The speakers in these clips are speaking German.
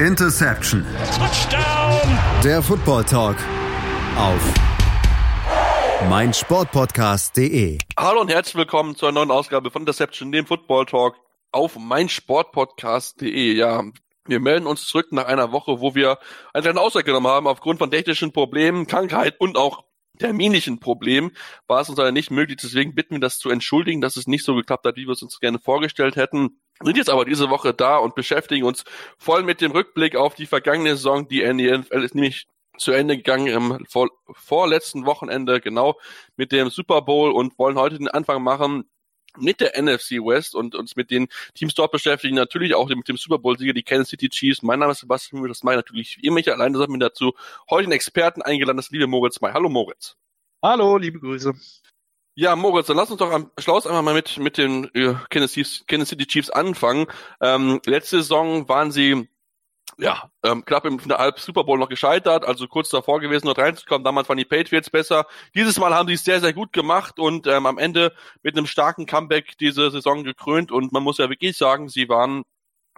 Interception. Touchdown. Der Football Talk auf meinsportpodcast.de. Hallo und herzlich willkommen zu einer neuen Ausgabe von Interception, dem Football Talk auf meinsportpodcast.de. Ja, wir melden uns zurück nach einer Woche, wo wir eine kleine Auszeit genommen haben aufgrund von technischen Problemen, Krankheit und auch terminlichen Problemen war es uns leider nicht möglich. Deswegen bitten wir das zu entschuldigen, dass es nicht so geklappt hat, wie wir es uns gerne vorgestellt hätten. Sind jetzt aber diese Woche da und beschäftigen uns voll mit dem Rückblick auf die vergangene Saison. Die NFL ist nämlich zu Ende gegangen im vor, vorletzten Wochenende, genau mit dem Super Bowl und wollen heute den Anfang machen mit der NFC West und uns mit den Teams dort beschäftigen, natürlich auch mit dem Super Bowl-Sieger, die Kansas City Chiefs. Mein Name ist Sebastian das mache ich natürlich wie immer ich alleine, das mir dazu heute einen Experten eingeladen, das liebe Moritz May. Hallo Moritz. Hallo, liebe Grüße. Ja, Moritz, dann lass uns doch am Schluss einmal mal mit, mit den äh, Kansas City Chiefs anfangen. Ähm, letzte Saison waren sie ja, ähm, knapp im Halb Super Bowl noch gescheitert, also kurz davor gewesen, dort reinzukommen. Damals waren die Patriots besser. Dieses Mal haben sie es sehr, sehr gut gemacht und ähm, am Ende mit einem starken Comeback diese Saison gekrönt. Und man muss ja wirklich sagen, sie waren,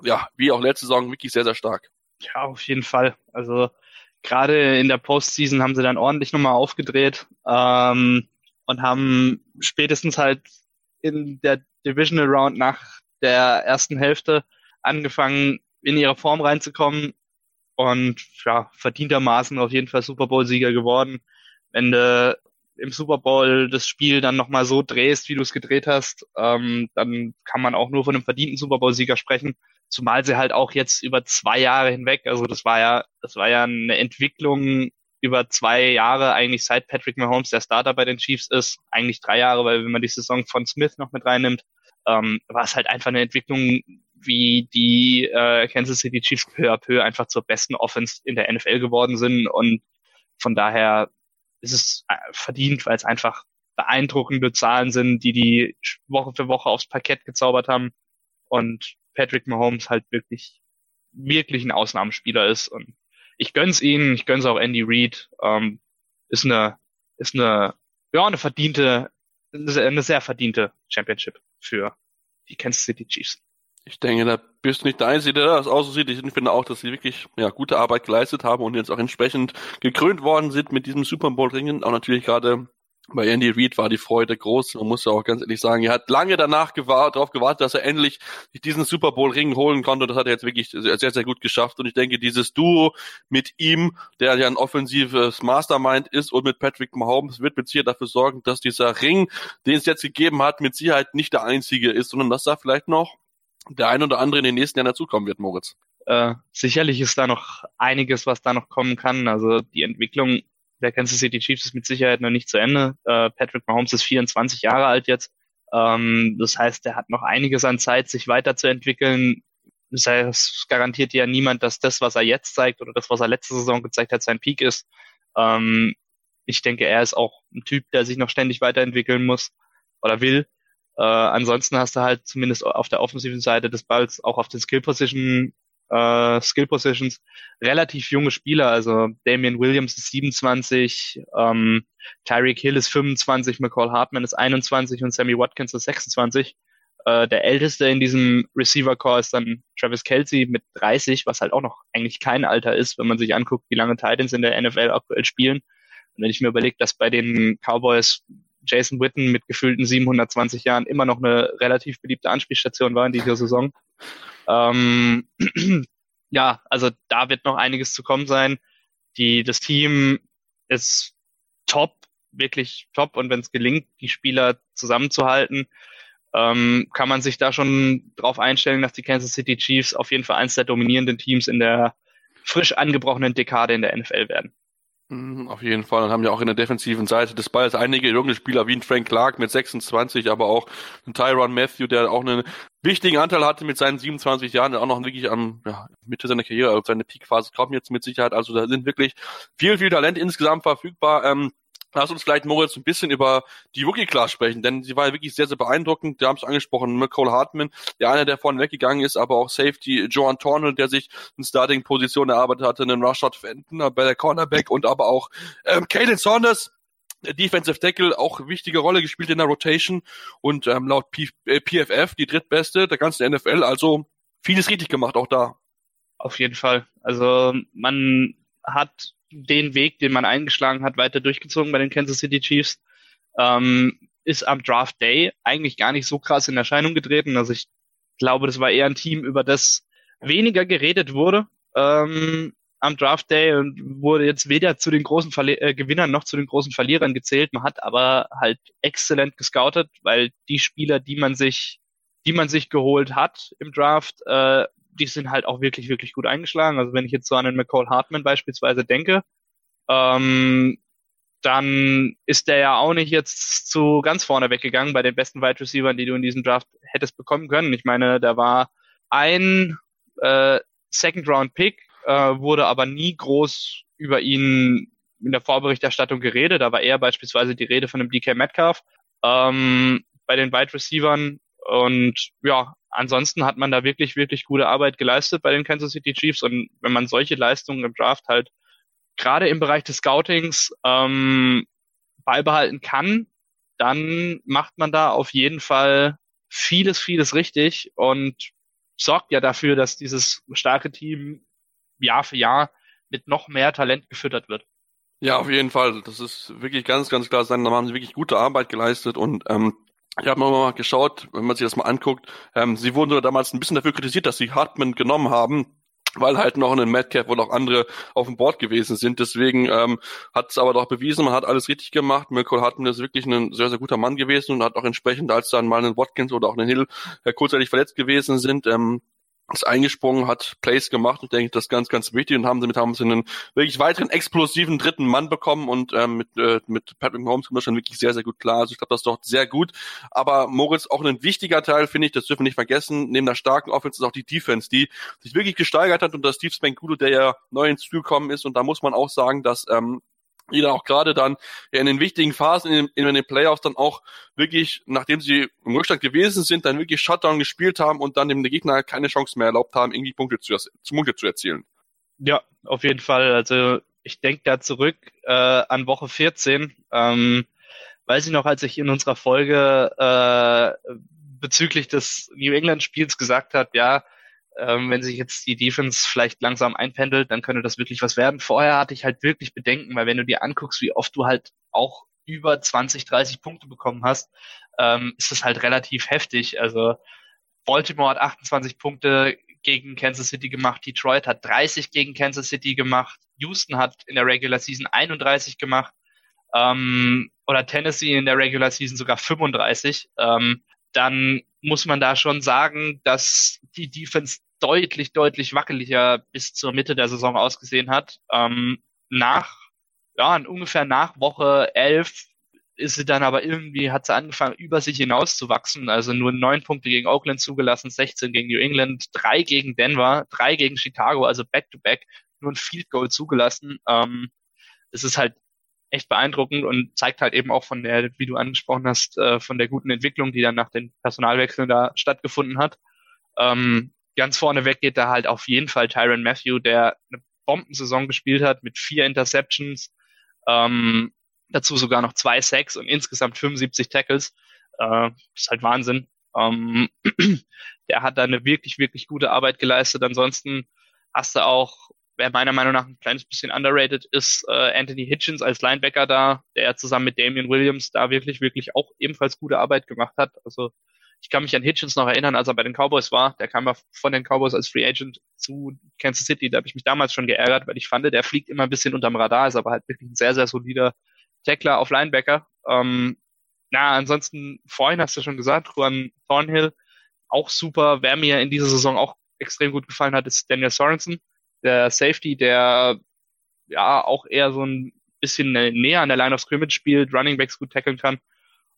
ja, wie auch letzte Saison, wirklich sehr, sehr stark. Ja, auf jeden Fall. Also gerade in der Postseason haben sie dann ordentlich nochmal aufgedreht ähm, und haben spätestens halt in der Divisional Round nach der ersten Hälfte angefangen, in ihre Form reinzukommen und ja, verdientermaßen auf jeden Fall Super Bowl-Sieger geworden. Wenn du im Super Bowl das Spiel dann nochmal so drehst, wie du es gedreht hast, ähm, dann kann man auch nur von einem verdienten Super Bowl-Sieger sprechen. Zumal sie halt auch jetzt über zwei Jahre hinweg, also das war ja, das war ja eine Entwicklung über zwei Jahre, eigentlich seit Patrick Mahomes der Starter bei den Chiefs ist, eigentlich drei Jahre, weil wenn man die Saison von Smith noch mit reinnimmt, ähm, war es halt einfach eine Entwicklung, wie die äh, Kansas City Chiefs peu à peu einfach zur besten Offense in der NFL geworden sind. Und von daher ist es äh, verdient, weil es einfach beeindruckende Zahlen sind, die die Woche für Woche aufs Parkett gezaubert haben und Patrick Mahomes halt wirklich wirklich ein Ausnahmespieler ist und ich gönn's ihnen, ich gönn's auch Andy Reid, ähm, ist eine ist eine ja eine verdiente eine sehr verdiente Championship für die Kansas City Chiefs. Ich denke, da bist du nicht der Einzige, der das auch so sieht. Ich finde auch, dass sie wirklich ja, gute Arbeit geleistet haben und jetzt auch entsprechend gekrönt worden sind mit diesem Super Bowl-Ringen. Auch natürlich gerade bei Andy Reid war die Freude groß. Man muss ja auch ganz ehrlich sagen, er hat lange danach gewartet, darauf gewartet, dass er endlich diesen Super Bowl Ring holen konnte. Und das hat er jetzt wirklich sehr, sehr gut geschafft. Und ich denke, dieses Duo mit ihm, der ja ein offensives Mastermind ist und mit Patrick Mahomes, wird mit Sicherheit dafür sorgen, dass dieser Ring, den es jetzt gegeben hat, mit Sicherheit nicht der einzige ist, sondern dass da vielleicht noch der ein oder andere in den nächsten Jahren dazukommen wird, Moritz. Äh, sicherlich ist da noch einiges, was da noch kommen kann. Also die Entwicklung der Kansas City Chiefs ist mit Sicherheit noch nicht zu Ende. Äh, Patrick Mahomes ist 24 Jahre alt jetzt. Ähm, das heißt, er hat noch einiges an Zeit, sich weiterzuentwickeln. Das heißt, garantiert ja niemand, dass das, was er jetzt zeigt oder das, was er letzte Saison gezeigt hat, sein Peak ist. Ähm, ich denke, er ist auch ein Typ, der sich noch ständig weiterentwickeln muss oder will. Äh, ansonsten hast du halt zumindest auf der offensiven Seite des Balls auch auf den Skill Position äh, Skill Positions relativ junge Spieler. Also Damian Williams ist 27, ähm, Tyreek Hill ist 25, McCall Hartman ist 21 und Sammy Watkins ist 26. Äh, der älteste in diesem Receiver Core ist dann Travis Kelsey mit 30, was halt auch noch eigentlich kein Alter ist, wenn man sich anguckt, wie lange Titans in der NFL aktuell spielen. Und wenn ich mir überlege, dass bei den Cowboys Jason Witten mit gefühlten 720 Jahren immer noch eine relativ beliebte Anspielstation war in dieser Saison. Ähm, ja, also da wird noch einiges zu kommen sein. Die, das Team ist top, wirklich top. Und wenn es gelingt, die Spieler zusammenzuhalten, ähm, kann man sich da schon drauf einstellen, dass die Kansas City Chiefs auf jeden Fall eins der dominierenden Teams in der frisch angebrochenen Dekade in der NFL werden. Mhm, auf jeden Fall. Dann haben ja auch in der defensiven Seite des Balls einige junge Spieler wie ein Frank Clark mit 26, aber auch ein Tyron Matthew, der auch einen wichtigen Anteil hatte mit seinen 27 Jahren, der auch noch wirklich am ja, Mitte seiner Karriere, also seine Peakphase kommt jetzt mit Sicherheit. Also da sind wirklich viel, viel Talent insgesamt verfügbar. Ähm, Lass uns vielleicht, Moritz, ein bisschen über die Rookie-Class sprechen, denn sie war ja wirklich sehr, sehr beeindruckend. Wir haben es angesprochen, McCall Hartman, der einer, der vorne weggegangen ist, aber auch Safety Joan Tornel, der sich in Starting-Position erarbeitet hatte, einen Rashad Fenton bei der Cornerback und aber auch ähm, Caden Saunders, Defensive Tackle auch wichtige Rolle gespielt in der Rotation und ähm, laut P äh, PFF die drittbeste der ganzen NFL, also vieles richtig gemacht auch da. Auf jeden Fall. Also man hat den Weg, den man eingeschlagen hat, weiter durchgezogen bei den Kansas City Chiefs. Ähm, ist am Draft Day eigentlich gar nicht so krass in Erscheinung getreten. Also ich glaube, das war eher ein Team, über das weniger geredet wurde ähm, am Draft Day und wurde jetzt weder zu den großen Verli äh, Gewinnern noch zu den großen Verlierern gezählt. Man hat aber halt exzellent gescoutet, weil die Spieler, die man sich, die man sich geholt hat im Draft, äh, die sind halt auch wirklich, wirklich gut eingeschlagen. Also wenn ich jetzt so an den McCall Hartman beispielsweise denke, ähm, dann ist der ja auch nicht jetzt zu ganz vorne weggegangen bei den besten Wide Receivers, die du in diesem Draft hättest bekommen können. Ich meine, da war ein äh, Second Round Pick, äh, wurde aber nie groß über ihn in der Vorberichterstattung geredet. Da war eher beispielsweise die Rede von dem DK Metcalf ähm, bei den Wide Receivers. Und ja, ansonsten hat man da wirklich, wirklich gute Arbeit geleistet bei den Kansas City Chiefs. Und wenn man solche Leistungen im Draft halt gerade im Bereich des Scoutings ähm, beibehalten kann, dann macht man da auf jeden Fall vieles, vieles richtig und sorgt ja dafür, dass dieses starke Team Jahr für Jahr mit noch mehr Talent gefüttert wird. Ja, auf jeden Fall. Das ist wirklich ganz, ganz klar. Da haben sie wirklich gute Arbeit geleistet und ähm, ich habe mal geschaut, wenn man sich das mal anguckt, ähm, sie wurden damals ein bisschen dafür kritisiert, dass sie Hartman genommen haben, weil halt noch ein Madcap und auch andere auf dem Board gewesen sind. Deswegen ähm, hat es aber doch bewiesen, man hat alles richtig gemacht. Mirko Hartman ist wirklich ein sehr, sehr guter Mann gewesen und hat auch entsprechend, als dann mal ein Watkins oder auch ein Hill äh, kurzzeitig verletzt gewesen sind, ähm, ist eingesprungen, hat Plays gemacht und denke, das ist ganz, ganz wichtig und haben damit haben sie einen wirklich weiteren explosiven dritten Mann bekommen und ähm, mit, äh, mit Patrick Mahomes kommt das schon wirklich sehr, sehr gut klar. Also ich glaube, das ist doch sehr gut. Aber Moritz, auch ein wichtiger Teil, finde ich, das dürfen wir nicht vergessen, neben der starken Offense ist auch die Defense, die sich wirklich gesteigert hat und das Steve Spankulo, der ja neu ins Spiel gekommen ist und da muss man auch sagen, dass ähm, die dann auch gerade dann in den wichtigen Phasen in, in, den Playoffs dann auch wirklich, nachdem sie im Rückstand gewesen sind, dann wirklich Shutdown gespielt haben und dann dem Gegner keine Chance mehr erlaubt haben, irgendwie Punkte zu, zu Punkte zu erzielen. Ja, auf jeden Fall. Also ich denke da zurück äh, an Woche 14. Ähm, weiß ich noch, als ich in unserer Folge äh, bezüglich des New England Spiels gesagt habe, ja, ähm, wenn sich jetzt die Defense vielleicht langsam einpendelt, dann könnte das wirklich was werden. Vorher hatte ich halt wirklich Bedenken, weil wenn du dir anguckst, wie oft du halt auch über 20, 30 Punkte bekommen hast, ähm, ist das halt relativ heftig. Also Baltimore hat 28 Punkte gegen Kansas City gemacht, Detroit hat 30 gegen Kansas City gemacht, Houston hat in der Regular Season 31 gemacht ähm, oder Tennessee in der Regular Season sogar 35. Ähm, dann muss man da schon sagen, dass die Defense deutlich, deutlich wackeliger bis zur Mitte der Saison ausgesehen hat. Ähm, nach, ja, ungefähr nach Woche 11 ist sie dann aber irgendwie, hat sie angefangen, über sich hinaus zu wachsen. Also nur neun Punkte gegen Oakland zugelassen, 16 gegen New England, drei gegen Denver, drei gegen Chicago, also back-to-back, -back, nur ein Field Goal zugelassen. Ähm, es ist halt echt beeindruckend und zeigt halt eben auch von der, wie du angesprochen hast, äh, von der guten Entwicklung, die dann nach den Personalwechseln da stattgefunden hat. Ähm, ganz vorne weg geht da halt auf jeden Fall Tyron Matthew, der eine Bombensaison gespielt hat mit vier Interceptions, ähm, dazu sogar noch zwei Sacks und insgesamt 75 Tackles. Äh, ist halt Wahnsinn. Ähm, der hat da eine wirklich, wirklich gute Arbeit geleistet. Ansonsten hast du auch, wer meiner Meinung nach ein kleines bisschen underrated ist, äh, Anthony Hitchens als Linebacker da, der zusammen mit Damian Williams da wirklich, wirklich auch ebenfalls gute Arbeit gemacht hat. Also ich kann mich an Hitchens noch erinnern, als er bei den Cowboys war. Der kam ja von den Cowboys als Free Agent zu Kansas City. Da habe ich mich damals schon geärgert, weil ich fand, der fliegt immer ein bisschen unterm Radar, ist aber halt wirklich ein sehr, sehr solider Tackler auf Linebacker. Ähm, na, ansonsten, vorhin hast du schon gesagt, Juan Thornhill, auch super. Wer mir in dieser Saison auch extrem gut gefallen hat, ist Daniel Sorensen, der Safety, der ja auch eher so ein bisschen näher an der Line of Scrimmage spielt, Running Backs gut tackeln kann.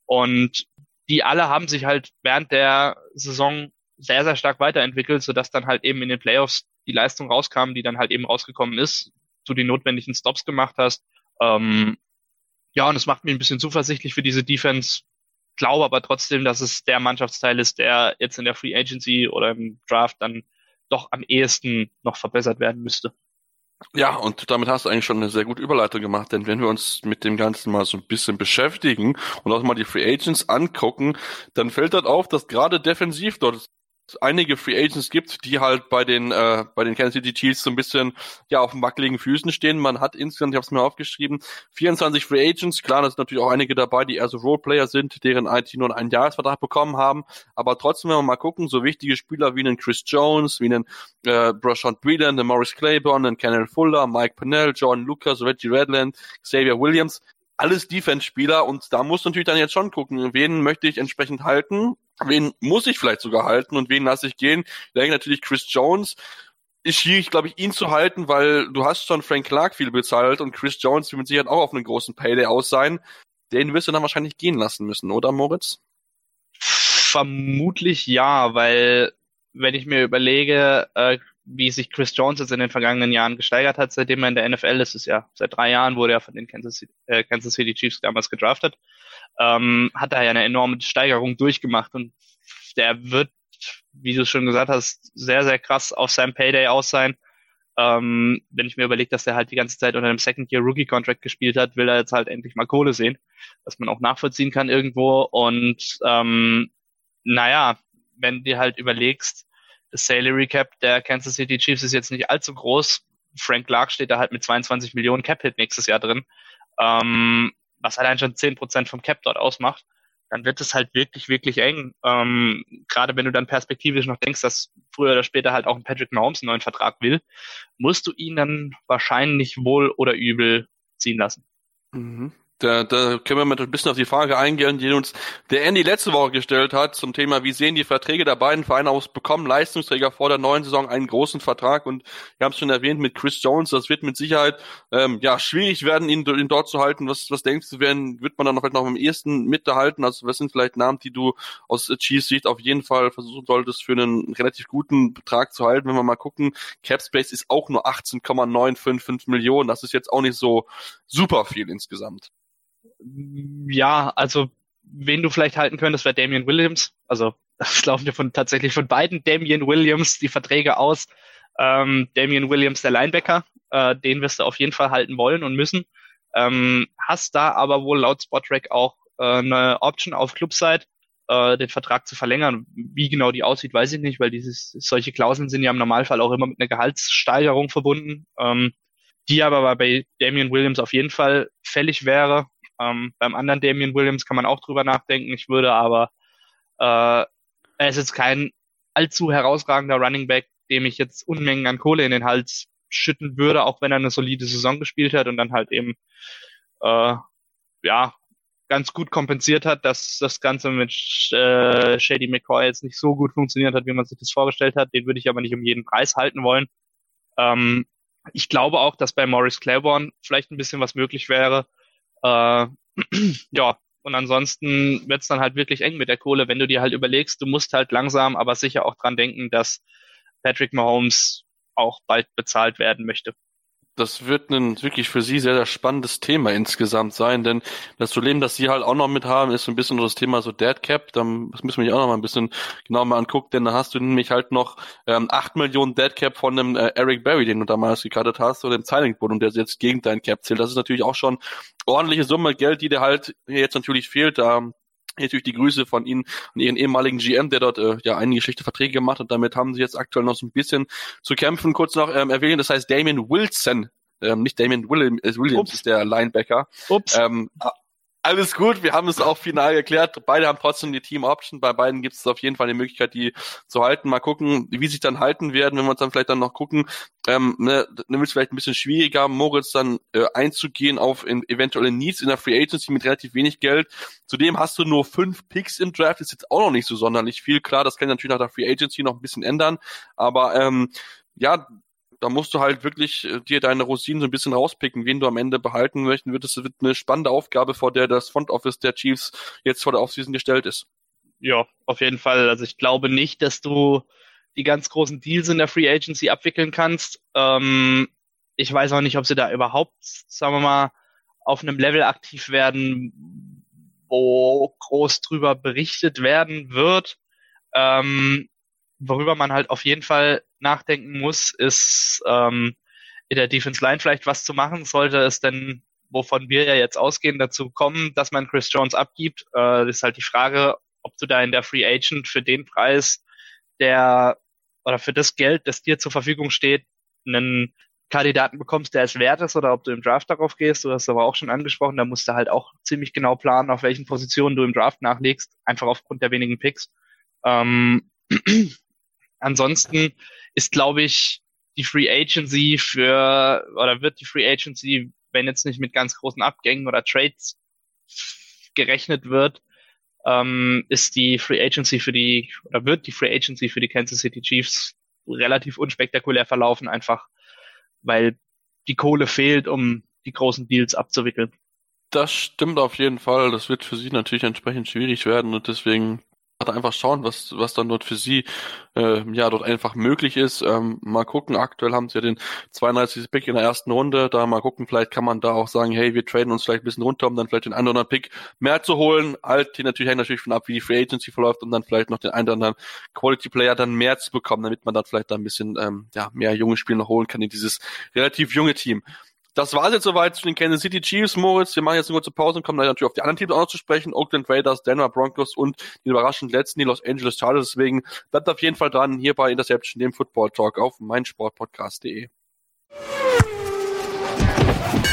Und die alle haben sich halt während der Saison sehr, sehr stark weiterentwickelt, sodass dann halt eben in den Playoffs die Leistung rauskam, die dann halt eben rausgekommen ist, du die notwendigen Stops gemacht hast. Ähm, ja, und es macht mich ein bisschen zuversichtlich für diese Defense. Glaube aber trotzdem, dass es der Mannschaftsteil ist, der jetzt in der Free Agency oder im Draft dann doch am ehesten noch verbessert werden müsste. Ja, und damit hast du eigentlich schon eine sehr gute Überleitung gemacht, denn wenn wir uns mit dem Ganzen mal so ein bisschen beschäftigen und auch mal die Free Agents angucken, dann fällt dort auf, dass gerade defensiv dort einige Free Agents gibt, die halt bei den äh, bei den Kansas City Chiefs so ein bisschen ja auf wackeligen Füßen stehen. Man hat insgesamt, ich habe es mir aufgeschrieben, 24 Free Agents. Klar, da sind natürlich auch einige dabei, die eher so Roleplayer sind, deren IT nur einen Jahresvertrag bekommen haben. Aber trotzdem, wenn wir mal gucken, so wichtige Spieler wie einen Chris Jones, wie einen äh, Brashon Breeden, einen Morris Claiborne, einen Kenneth Fuller, Mike Pennell, John Lucas, Reggie Redland, Xavier Williams, alles Defense-Spieler und da muss natürlich dann jetzt schon gucken, wen möchte ich entsprechend halten Wen muss ich vielleicht sogar halten und wen lasse ich gehen? Ich denke natürlich Chris Jones. Ist schwierig, glaube ich, ihn zu halten, weil du hast schon Frank Clark viel bezahlt und Chris Jones wird mit Sicherheit auch auf einen großen Payday aus sein. Den wirst du dann wahrscheinlich gehen lassen müssen, oder Moritz? Vermutlich ja, weil wenn ich mir überlege, äh, wie sich Chris Jones jetzt in den vergangenen Jahren gesteigert hat, seitdem er in der NFL ist, ist ja seit drei Jahren wurde er von den Kansas City, äh, Kansas City Chiefs damals gedraftet ähm, hat er ja eine enorme Steigerung durchgemacht und der wird, wie du schon gesagt hast, sehr, sehr krass auf seinem Payday aus sein. Ähm, wenn ich mir überlege, dass er halt die ganze Zeit unter einem Second-Year-Rookie-Contract gespielt hat, will er jetzt halt endlich mal Kohle sehen, was man auch nachvollziehen kann irgendwo. Und ähm, naja, wenn du halt überlegst, Salary Cap der Kansas City Chiefs ist jetzt nicht allzu groß. Frank Clark steht da halt mit 22 Millionen Cap-Hit nächstes Jahr drin. Ähm, was allein schon zehn Prozent vom Cap dort ausmacht, dann wird es halt wirklich, wirklich eng. Ähm, Gerade wenn du dann perspektivisch noch denkst, dass früher oder später halt auch ein Patrick Mahomes einen neuen Vertrag will, musst du ihn dann wahrscheinlich wohl oder übel ziehen lassen. Mhm. Da, da können wir mal ein bisschen auf die Frage eingehen, die uns der Andy letzte Woche gestellt hat zum Thema, wie sehen die Verträge der beiden Vereine aus, bekommen Leistungsträger vor der neuen Saison einen großen Vertrag und wir haben es schon erwähnt mit Chris Jones, das wird mit Sicherheit ähm, ja schwierig werden, ihn, ihn dort zu halten. Was, was denkst du, werden, wird man dann noch, vielleicht noch am ehesten mithalten? Also was sind vielleicht Namen, die du aus Chiefs Sicht auf jeden Fall versuchen solltest, für einen relativ guten Betrag zu halten? Wenn wir mal gucken, Capspace ist auch nur 18,955 Millionen, das ist jetzt auch nicht so super viel insgesamt ja, also wen du vielleicht halten könntest, wäre Damian Williams. Also es laufen ja von tatsächlich von beiden Damian Williams die Verträge aus. Ähm, Damian Williams, der Linebacker, äh, den wirst du auf jeden Fall halten wollen und müssen. Ähm, hast da aber wohl laut Spotrack auch äh, eine Option auf Clubside, äh, den Vertrag zu verlängern. Wie genau die aussieht, weiß ich nicht, weil dieses solche Klauseln sind ja im Normalfall auch immer mit einer Gehaltssteigerung verbunden, ähm, die aber bei Damian Williams auf jeden Fall fällig wäre. Ähm, beim anderen Damian Williams kann man auch drüber nachdenken. Ich würde aber, äh, er ist jetzt kein allzu herausragender Running Back, dem ich jetzt Unmengen an Kohle in den Hals schütten würde, auch wenn er eine solide Saison gespielt hat und dann halt eben, äh, ja, ganz gut kompensiert hat, dass das Ganze mit äh, Shady McCoy jetzt nicht so gut funktioniert hat, wie man sich das vorgestellt hat. Den würde ich aber nicht um jeden Preis halten wollen. Ähm, ich glaube auch, dass bei Morris Claiborne vielleicht ein bisschen was möglich wäre. Äh, ja, und ansonsten wird's dann halt wirklich eng mit der Kohle, wenn du dir halt überlegst, du musst halt langsam, aber sicher auch dran denken, dass Patrick Mahomes auch bald bezahlt werden möchte das wird ein wirklich für sie sehr, sehr spannendes Thema insgesamt sein, denn das Problem, das sie halt auch noch mit haben, ist ein bisschen das Thema so Dead Cap, dann, das müssen wir auch noch mal ein bisschen genauer mal angucken, denn da hast du nämlich halt noch ähm, 8 Millionen Dead Cap von dem äh, Eric Berry, den du damals gekartet hast, oder dem Silent und der jetzt gegen dein Cap zählt. Das ist natürlich auch schon ordentliche Summe Geld, die dir halt jetzt natürlich fehlt, da natürlich die Grüße von Ihnen und Ihren ehemaligen GM, der dort äh, ja einige schlechte Verträge gemacht hat. Damit haben Sie jetzt aktuell noch so ein bisschen zu kämpfen. Kurz noch ähm, erwähnen, das heißt Damien Wilson, ähm, nicht Damien äh, Williams Ups. ist der Linebacker. Ups. Ähm, alles gut, wir haben es auch final geklärt. Beide haben trotzdem die Team Option. Bei beiden gibt es auf jeden Fall die Möglichkeit, die zu halten. Mal gucken, wie sich dann halten werden, wenn wir uns dann vielleicht dann noch gucken. Ähm, ne, dann wird es vielleicht ein bisschen schwieriger, Moritz dann äh, einzugehen auf in, eventuelle Needs in der Free Agency mit relativ wenig Geld. Zudem hast du nur fünf Picks im Draft, ist jetzt auch noch nicht so sonderlich viel. Klar, das kann natürlich nach der Free Agency noch ein bisschen ändern, aber ähm, ja, da musst du halt wirklich äh, dir deine Rosinen so ein bisschen rauspicken, wen du am Ende behalten möchten würdest. Das wird eine spannende Aufgabe, vor der das Front Office der Chiefs jetzt vor der Offseason gestellt ist. Ja, auf jeden Fall. Also ich glaube nicht, dass du die ganz großen Deals in der Free Agency abwickeln kannst. Ähm, ich weiß auch nicht, ob sie da überhaupt, sagen wir mal, auf einem Level aktiv werden, wo groß drüber berichtet werden wird. Ähm, worüber man halt auf jeden Fall nachdenken muss, ist ähm, in der Defense Line vielleicht was zu machen. Sollte es denn, wovon wir ja jetzt ausgehen, dazu kommen, dass man Chris Jones abgibt, äh, ist halt die Frage, ob du da in der Free Agent für den Preis der oder für das Geld, das dir zur Verfügung steht, einen Kandidaten bekommst, der es wert ist, oder ob du im Draft darauf gehst. Du hast aber auch schon angesprochen, da musst du halt auch ziemlich genau planen, auf welchen Positionen du im Draft nachlegst, einfach aufgrund der wenigen Picks. Ähm, ansonsten ist, glaube ich, die Free Agency für, oder wird die Free Agency, wenn jetzt nicht mit ganz großen Abgängen oder Trades gerechnet wird, ähm, ist die Free Agency für die, oder wird die Free Agency für die Kansas City Chiefs relativ unspektakulär verlaufen, einfach weil die Kohle fehlt, um die großen Deals abzuwickeln. Das stimmt auf jeden Fall. Das wird für sie natürlich entsprechend schwierig werden und deswegen einfach schauen, was, was dann dort für sie äh, ja dort einfach möglich ist. Ähm, mal gucken, aktuell haben sie ja den 32. Pick in der ersten Runde. Da mal gucken, vielleicht kann man da auch sagen, hey, wir traden uns vielleicht ein bisschen runter, um dann vielleicht den einen oder anderen Pick mehr zu holen. Alt, die natürlich hängt natürlich von ab, wie die Free Agency verläuft, um dann vielleicht noch den einen oder anderen Quality Player dann mehr zu bekommen, damit man dann vielleicht da ein bisschen ähm, ja, mehr junge Spieler holen kann in dieses relativ junge Team. Das war jetzt soweit zu den Kansas City Chiefs, Moritz. Wir machen jetzt eine kurze Pause und kommen dann natürlich auf die anderen Teams auch noch zu sprechen. Oakland Raiders, Denver Broncos und die überraschend letzten, die Los Angeles Chargers. Deswegen bleibt auf jeden Fall dran hier bei Interception, dem Football Talk auf meinsportpodcast.de.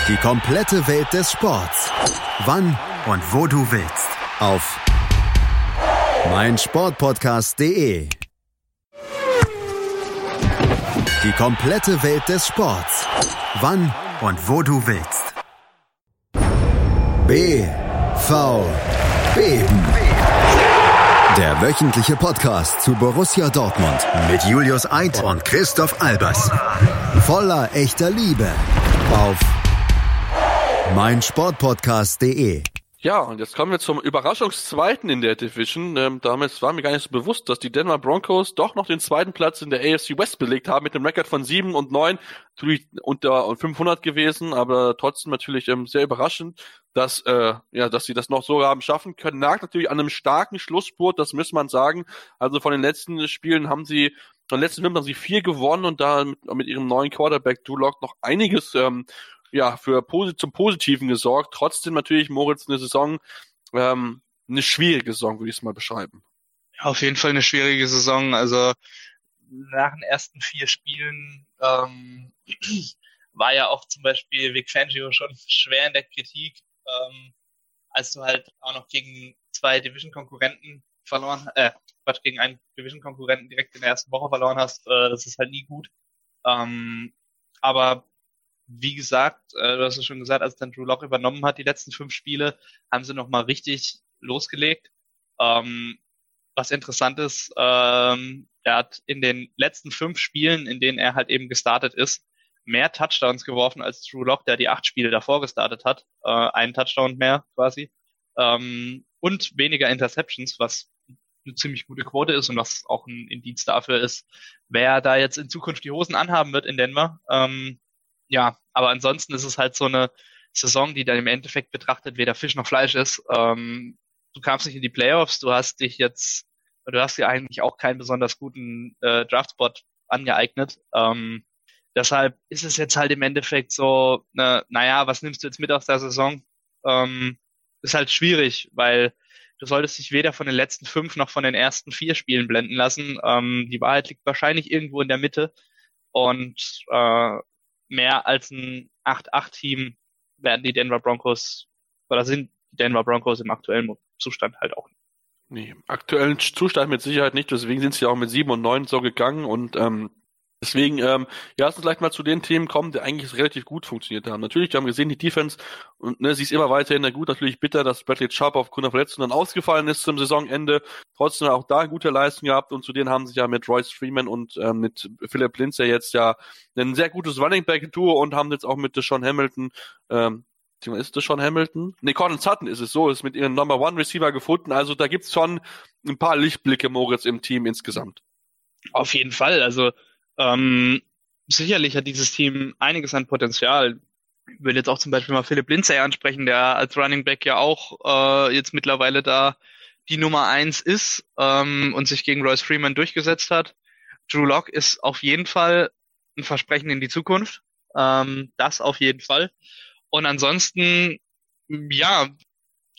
Die komplette Welt des Sports. Wann und wo du willst. Auf meinsportpodcast.de. Die komplette Welt des Sports. Wann und wo du willst. B V Beben. Der wöchentliche Podcast zu Borussia Dortmund mit Julius Eid und Christoph Albers. Voller echter Liebe auf meinsportpodcast.de. Ja, und jetzt kommen wir zum Überraschungszweiten in der Division. Ähm, damals war mir gar nicht so bewusst, dass die Denver Broncos doch noch den zweiten Platz in der AFC West belegt haben mit einem Rekord von 7 und 9. Natürlich unter 500 gewesen, aber trotzdem natürlich ähm, sehr überraschend, dass, äh, ja, dass sie das noch so haben schaffen können. Nagt natürlich an einem starken Schlussspurt, das muss man sagen. Also von den letzten Spielen haben sie von den letzten Fünf haben sie vier gewonnen und da mit, mit ihrem neuen Quarterback Duloc noch einiges ähm, ja, für zum Positiven gesorgt. Trotzdem natürlich, Moritz, eine Saison, ähm, eine schwierige Saison, würde ich es mal beschreiben. Ja, auf jeden Fall eine schwierige Saison. Also nach den ersten vier Spielen ähm, war ja auch zum Beispiel Vic Fangio schon schwer in der Kritik, ähm, als du halt auch noch gegen zwei Division-Konkurrenten verloren, äh, Quatsch, gegen einen Division-Konkurrenten direkt in der ersten Woche verloren hast, äh, das ist halt nie gut. Ähm, aber wie gesagt, äh, du hast es schon gesagt, als dann Drew Lock übernommen hat, die letzten fünf Spiele, haben sie nochmal richtig losgelegt. Ähm, was interessant ist, ähm, er hat in den letzten fünf Spielen, in denen er halt eben gestartet ist, mehr Touchdowns geworfen als Drew Lock, der die acht Spiele davor gestartet hat. Äh, einen Touchdown mehr quasi. Ähm, und weniger Interceptions, was eine ziemlich gute Quote ist und was auch ein Indiz dafür ist, wer da jetzt in Zukunft die Hosen anhaben wird in Denver. Ähm, ja, aber ansonsten ist es halt so eine Saison, die dann im Endeffekt betrachtet weder Fisch noch Fleisch ist. Ähm, du kamst nicht in die Playoffs, du hast dich jetzt, du hast dir eigentlich auch keinen besonders guten äh, Draftspot angeeignet. Ähm, deshalb ist es jetzt halt im Endeffekt so, ne, naja, was nimmst du jetzt mit aus der Saison? Ähm, ist halt schwierig, weil du solltest dich weder von den letzten fünf noch von den ersten vier Spielen blenden lassen. Ähm, die Wahrheit liegt wahrscheinlich irgendwo in der Mitte. Und äh, mehr als ein 8-8-Team werden die Denver Broncos oder sind die Denver Broncos im aktuellen Zustand halt auch nicht. Nee, im aktuellen Zustand mit Sicherheit nicht, deswegen sind sie auch mit 7 und 9 so gegangen und ähm, Deswegen, ähm, ja, lass uns gleich mal zu den Themen kommen, die eigentlich relativ gut funktioniert haben. Natürlich, wir haben gesehen, die Defense, und ne, sie ist immer weiterhin gut. Natürlich bitter, dass Bradley Chubb aufgrund der Verletzung dann ausgefallen ist zum Saisonende. Trotzdem auch da gute Leistung gehabt und zu denen haben sich ja mit Royce Freeman und ähm, mit Philip Lindsay jetzt ja ein sehr gutes Running Back Tour und haben jetzt auch mit Deshaun Hamilton ähm, ist das schon Hamilton? Nee, Cortland Sutton ist es so, ist mit ihrem Number One Receiver gefunden. Also da gibt's schon ein paar Lichtblicke, Moritz, im Team insgesamt. Auf jeden Fall. Also ähm, sicherlich hat dieses Team einiges an Potenzial. Ich will jetzt auch zum Beispiel mal Philipp Lindsay ansprechen, der als Running Back ja auch äh, jetzt mittlerweile da die Nummer eins ist ähm, und sich gegen Royce Freeman durchgesetzt hat. Drew Lock ist auf jeden Fall ein Versprechen in die Zukunft. Ähm, das auf jeden Fall. Und ansonsten, ja,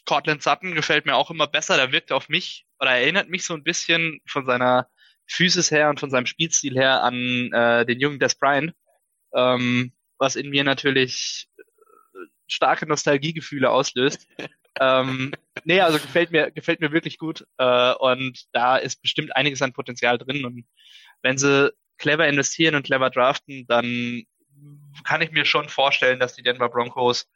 Cortland Sutton gefällt mir auch immer besser. Der wirkt auf mich oder erinnert mich so ein bisschen von seiner Physis her und von seinem Spielstil her an äh, den jungen Des Bryant, ähm, was in mir natürlich äh, starke Nostalgiegefühle auslöst. ähm, nee, also gefällt mir, gefällt mir wirklich gut. Äh, und da ist bestimmt einiges an Potenzial drin. Und wenn sie clever investieren und clever draften, dann kann ich mir schon vorstellen, dass die Denver Broncos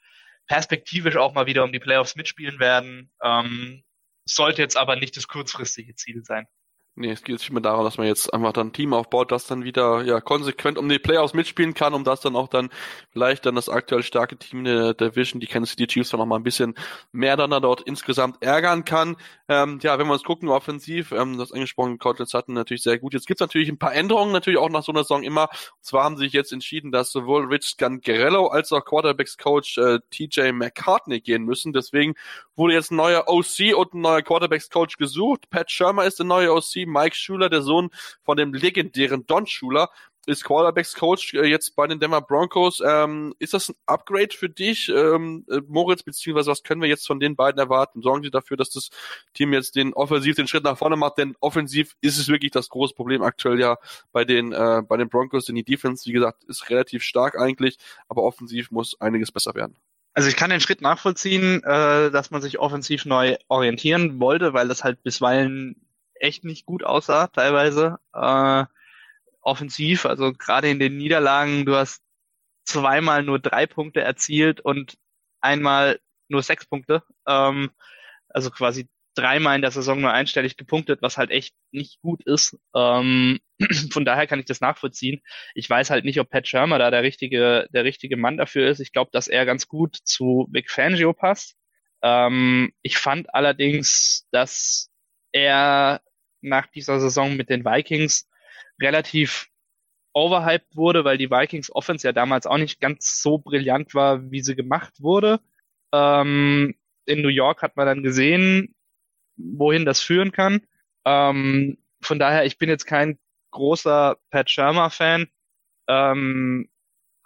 perspektivisch auch mal wieder um die Playoffs mitspielen werden. Ähm, sollte jetzt aber nicht das kurzfristige Ziel sein. Nee, es geht vielmehr darum, dass man jetzt einfach dann ein Team aufbaut, das dann wieder ja konsequent um die Playoffs mitspielen kann, um das dann auch dann vielleicht dann das aktuell starke Team der Division, die Kansas City Chiefs, dann noch mal ein bisschen mehr dann dort insgesamt ärgern kann. Ähm, ja, wenn wir uns gucken, offensiv, ähm, das angesprochene Cardinals hatten natürlich sehr gut. Jetzt gibt's natürlich ein paar Änderungen, natürlich auch nach so einer Saison immer. Und zwar haben sie sich jetzt entschieden, dass sowohl Rich Gangarello als auch Quarterbacks Coach äh, TJ McCartney gehen müssen. Deswegen wurde jetzt ein neuer OC und ein neuer Quarterbacks Coach gesucht. Pat Shermer ist der neue OC Mike Schuler, der Sohn von dem legendären Don Schuler, ist Quarterbacks Coach äh, jetzt bei den Denver Broncos. Ähm, ist das ein Upgrade für dich, ähm, äh, Moritz, beziehungsweise was können wir jetzt von den beiden erwarten? Sorgen Sie dafür, dass das Team jetzt den offensiv den Schritt nach vorne macht, denn offensiv ist es wirklich das große Problem aktuell ja bei den äh, bei den Broncos, denn die Defense, wie gesagt, ist relativ stark eigentlich, aber offensiv muss einiges besser werden. Also ich kann den Schritt nachvollziehen, äh, dass man sich offensiv neu orientieren wollte, weil das halt bisweilen echt nicht gut aussah, teilweise. Äh, offensiv, also gerade in den Niederlagen, du hast zweimal nur drei Punkte erzielt und einmal nur sechs Punkte. Ähm, also quasi dreimal in der Saison nur einstellig gepunktet, was halt echt nicht gut ist. Ähm, von daher kann ich das nachvollziehen. Ich weiß halt nicht, ob Pat Shermer da der richtige, der richtige Mann dafür ist. Ich glaube, dass er ganz gut zu Vic Fangio passt. Ähm, ich fand allerdings, dass er nach dieser Saison mit den Vikings relativ overhyped wurde, weil die Vikings Offense ja damals auch nicht ganz so brillant war, wie sie gemacht wurde. Ähm, in New York hat man dann gesehen, wohin das führen kann. Ähm, von daher, ich bin jetzt kein großer Pat Shermer Fan, ähm,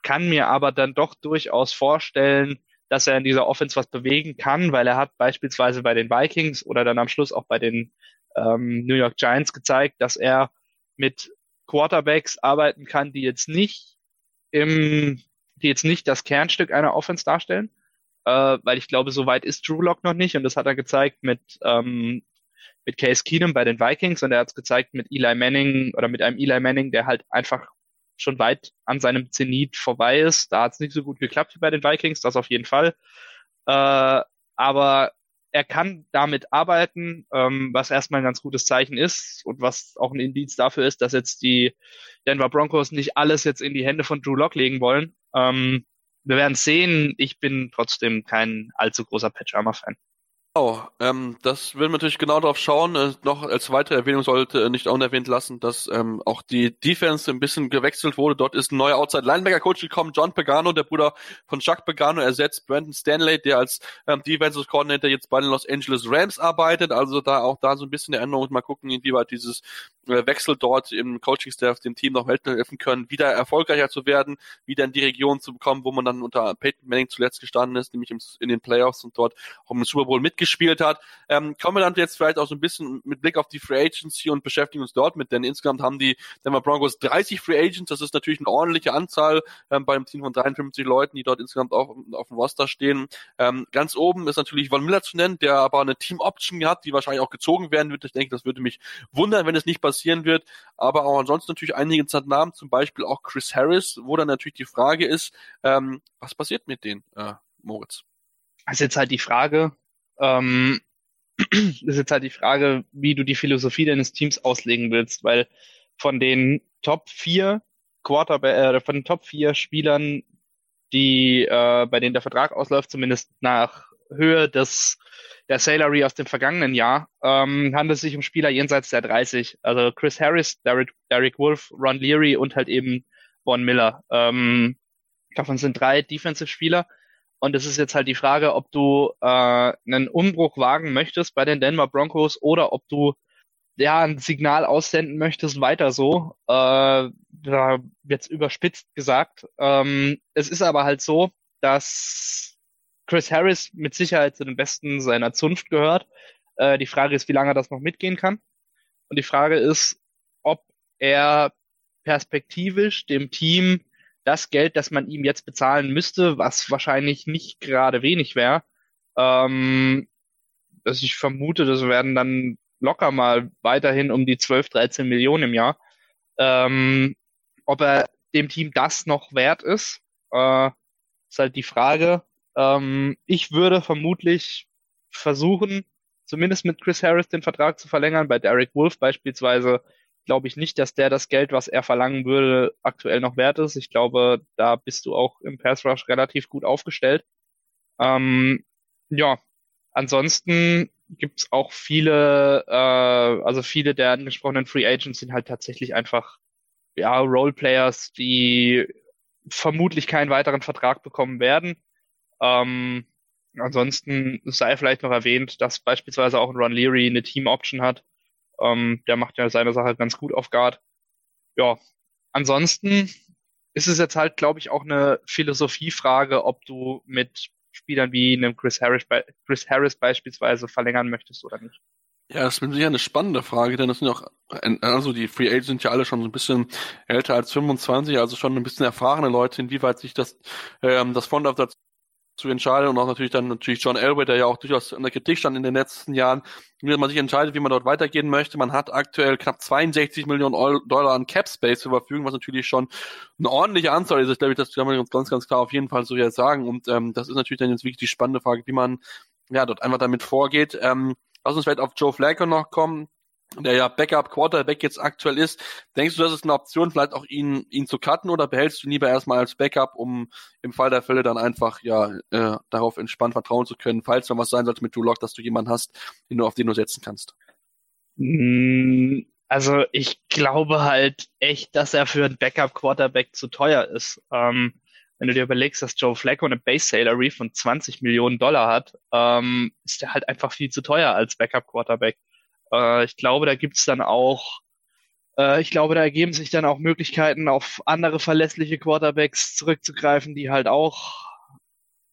kann mir aber dann doch durchaus vorstellen, dass er in dieser Offense was bewegen kann, weil er hat beispielsweise bei den Vikings oder dann am Schluss auch bei den ähm, New York Giants gezeigt, dass er mit Quarterbacks arbeiten kann, die jetzt nicht im, die jetzt nicht das Kernstück einer Offense darstellen, äh, weil ich glaube, so weit ist Drew Lock noch nicht und das hat er gezeigt mit ähm, mit Case Keenum bei den Vikings und er hat es gezeigt mit Eli Manning oder mit einem Eli Manning, der halt einfach schon weit an seinem Zenit vorbei ist. Da hat es nicht so gut geklappt wie bei den Vikings, das auf jeden Fall. Äh, aber er kann damit arbeiten, ähm, was erstmal ein ganz gutes Zeichen ist und was auch ein Indiz dafür ist, dass jetzt die Denver Broncos nicht alles jetzt in die Hände von Drew Lock legen wollen. Ähm, wir werden sehen. Ich bin trotzdem kein allzu großer Patch-Armor-Fan. Oh, ähm, das will man natürlich genau darauf schauen. Äh, noch als weitere Erwähnung sollte äh, nicht unerwähnt lassen, dass ähm, auch die Defense ein bisschen gewechselt wurde. Dort ist ein neuer Outside Linebacker Coach gekommen, John Pagano, der Bruder von Chuck Pagano, ersetzt Brandon Stanley, der als ähm, Defensive Coordinator jetzt bei den Los Angeles Rams arbeitet. Also da auch da so ein bisschen der Änderung. Mal gucken, inwieweit dieses äh, Wechsel dort im Coaching-Staff dem Team noch helfen können, wieder erfolgreicher zu werden, wieder in die Region zu bekommen, wo man dann unter Peyton Manning zuletzt gestanden ist, nämlich im, in den Playoffs und dort auch im Super Bowl mitgespielt gespielt hat. Ähm, kommen wir dann jetzt vielleicht auch so ein bisschen mit Blick auf die Free Agency und beschäftigen uns dort mit, denn insgesamt haben die Denver Broncos 30 Free Agents, das ist natürlich eine ordentliche Anzahl ähm, bei einem Team von 53 Leuten, die dort insgesamt auch auf dem Roster stehen. Ähm, ganz oben ist natürlich Von Miller zu nennen, der aber eine Team Option hat, die wahrscheinlich auch gezogen werden wird. Ich denke, das würde mich wundern, wenn es nicht passieren wird. Aber auch ansonsten natürlich einige Namen, zum Beispiel auch Chris Harris, wo dann natürlich die Frage ist, ähm, was passiert mit denen, äh, Moritz? Das ist jetzt halt die Frage, ähm, ist jetzt halt die Frage, wie du die Philosophie deines Teams auslegen willst, weil von den Top 4 Quarterback, äh, von den Top 4 Spielern, die äh, bei denen der Vertrag ausläuft, zumindest nach Höhe des der Salary aus dem vergangenen Jahr, ähm, handelt es sich um Spieler jenseits der 30. Also Chris Harris, Derek, Derek Wolf, Ron Leary und halt eben Von Miller. Ähm, davon sind drei Defensive-Spieler. Und es ist jetzt halt die Frage, ob du äh, einen Umbruch wagen möchtest bei den Denver Broncos oder ob du ja ein Signal aussenden möchtest, weiter so. Äh, da jetzt überspitzt gesagt. Ähm, es ist aber halt so, dass Chris Harris mit Sicherheit zu den Besten seiner Zunft gehört. Äh, die Frage ist, wie lange das noch mitgehen kann. Und die Frage ist, ob er perspektivisch dem Team das Geld, das man ihm jetzt bezahlen müsste, was wahrscheinlich nicht gerade wenig wäre, ähm, dass ich vermute, das werden dann locker mal weiterhin um die 12, 13 Millionen im Jahr. Ähm, ob er dem Team das noch wert ist, äh, ist halt die Frage. Ähm, ich würde vermutlich versuchen, zumindest mit Chris Harris den Vertrag zu verlängern. Bei Derek Wolf beispielsweise glaube ich nicht, dass der das Geld, was er verlangen würde, aktuell noch wert ist. Ich glaube, da bist du auch im Pass Rush relativ gut aufgestellt. Ähm, ja, ansonsten gibt's auch viele, äh, also viele der angesprochenen Free Agents sind halt tatsächlich einfach ja Roleplayers, die vermutlich keinen weiteren Vertrag bekommen werden. Ähm, ansonsten sei vielleicht noch erwähnt, dass beispielsweise auch Ron Leary eine Team Option hat. Ähm, der macht ja seine Sache ganz gut auf Guard. Ja, ansonsten ist es jetzt halt, glaube ich, auch eine Philosophiefrage, ob du mit Spielern wie einem Chris Harris, Chris Harris beispielsweise verlängern möchtest oder nicht. Ja, das ist sicher eine spannende Frage, denn das sind ja auch, also die Free Agents sind ja alle schon so ein bisschen älter als 25, also schon ein bisschen erfahrene Leute, inwieweit sich das, ähm, das Front dazu zu entscheiden und auch natürlich dann natürlich John Elway, der ja auch durchaus in der Kritik stand in den letzten Jahren, wie man sich entscheidet, wie man dort weitergehen möchte. Man hat aktuell knapp 62 Millionen Dollar an Cap Space zur Verfügung, was natürlich schon eine ordentliche Anzahl ist. Ich glaube, das kann man uns ganz, ganz klar auf jeden Fall so jetzt sagen. Und ähm, das ist natürlich dann jetzt wirklich die spannende Frage, wie man ja dort einfach damit vorgeht. Ähm, lass uns vielleicht auf Joe Flacco noch kommen der ja Backup Quarterback jetzt aktuell ist, denkst du, das ist eine Option, vielleicht auch ihn, ihn zu cutten oder behältst du lieber erstmal als Backup, um im Fall der Fälle dann einfach ja äh, darauf entspannt vertrauen zu können, falls noch was sein sollte mit Drew Lock, dass du jemanden hast, den du auf den du setzen kannst? Mm, also ich glaube halt echt, dass er für einen Backup Quarterback zu teuer ist. Ähm, wenn du dir überlegst, dass Joe Flacco eine Base Salary von 20 Millionen Dollar hat, ähm, ist der halt einfach viel zu teuer als Backup Quarterback. Äh, ich glaube, da gibt's dann auch, äh, ich glaube, da ergeben sich dann auch Möglichkeiten, auf andere verlässliche Quarterbacks zurückzugreifen, die halt auch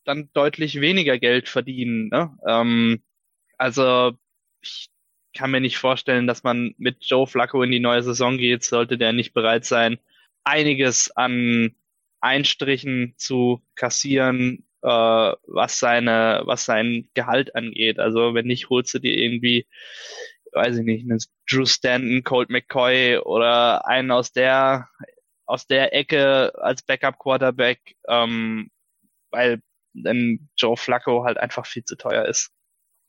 dann deutlich weniger Geld verdienen. Ne? Ähm, also ich kann mir nicht vorstellen, dass man mit Joe Flacco in die neue Saison geht, sollte der nicht bereit sein, einiges an Einstrichen zu kassieren, äh, was seine, was sein Gehalt angeht. Also wenn nicht, holst du dir irgendwie weiß ich nicht, einen Drew Stanton, Colt McCoy oder einen aus der aus der Ecke als Backup Quarterback, ähm, weil dann Joe Flacco halt einfach viel zu teuer ist.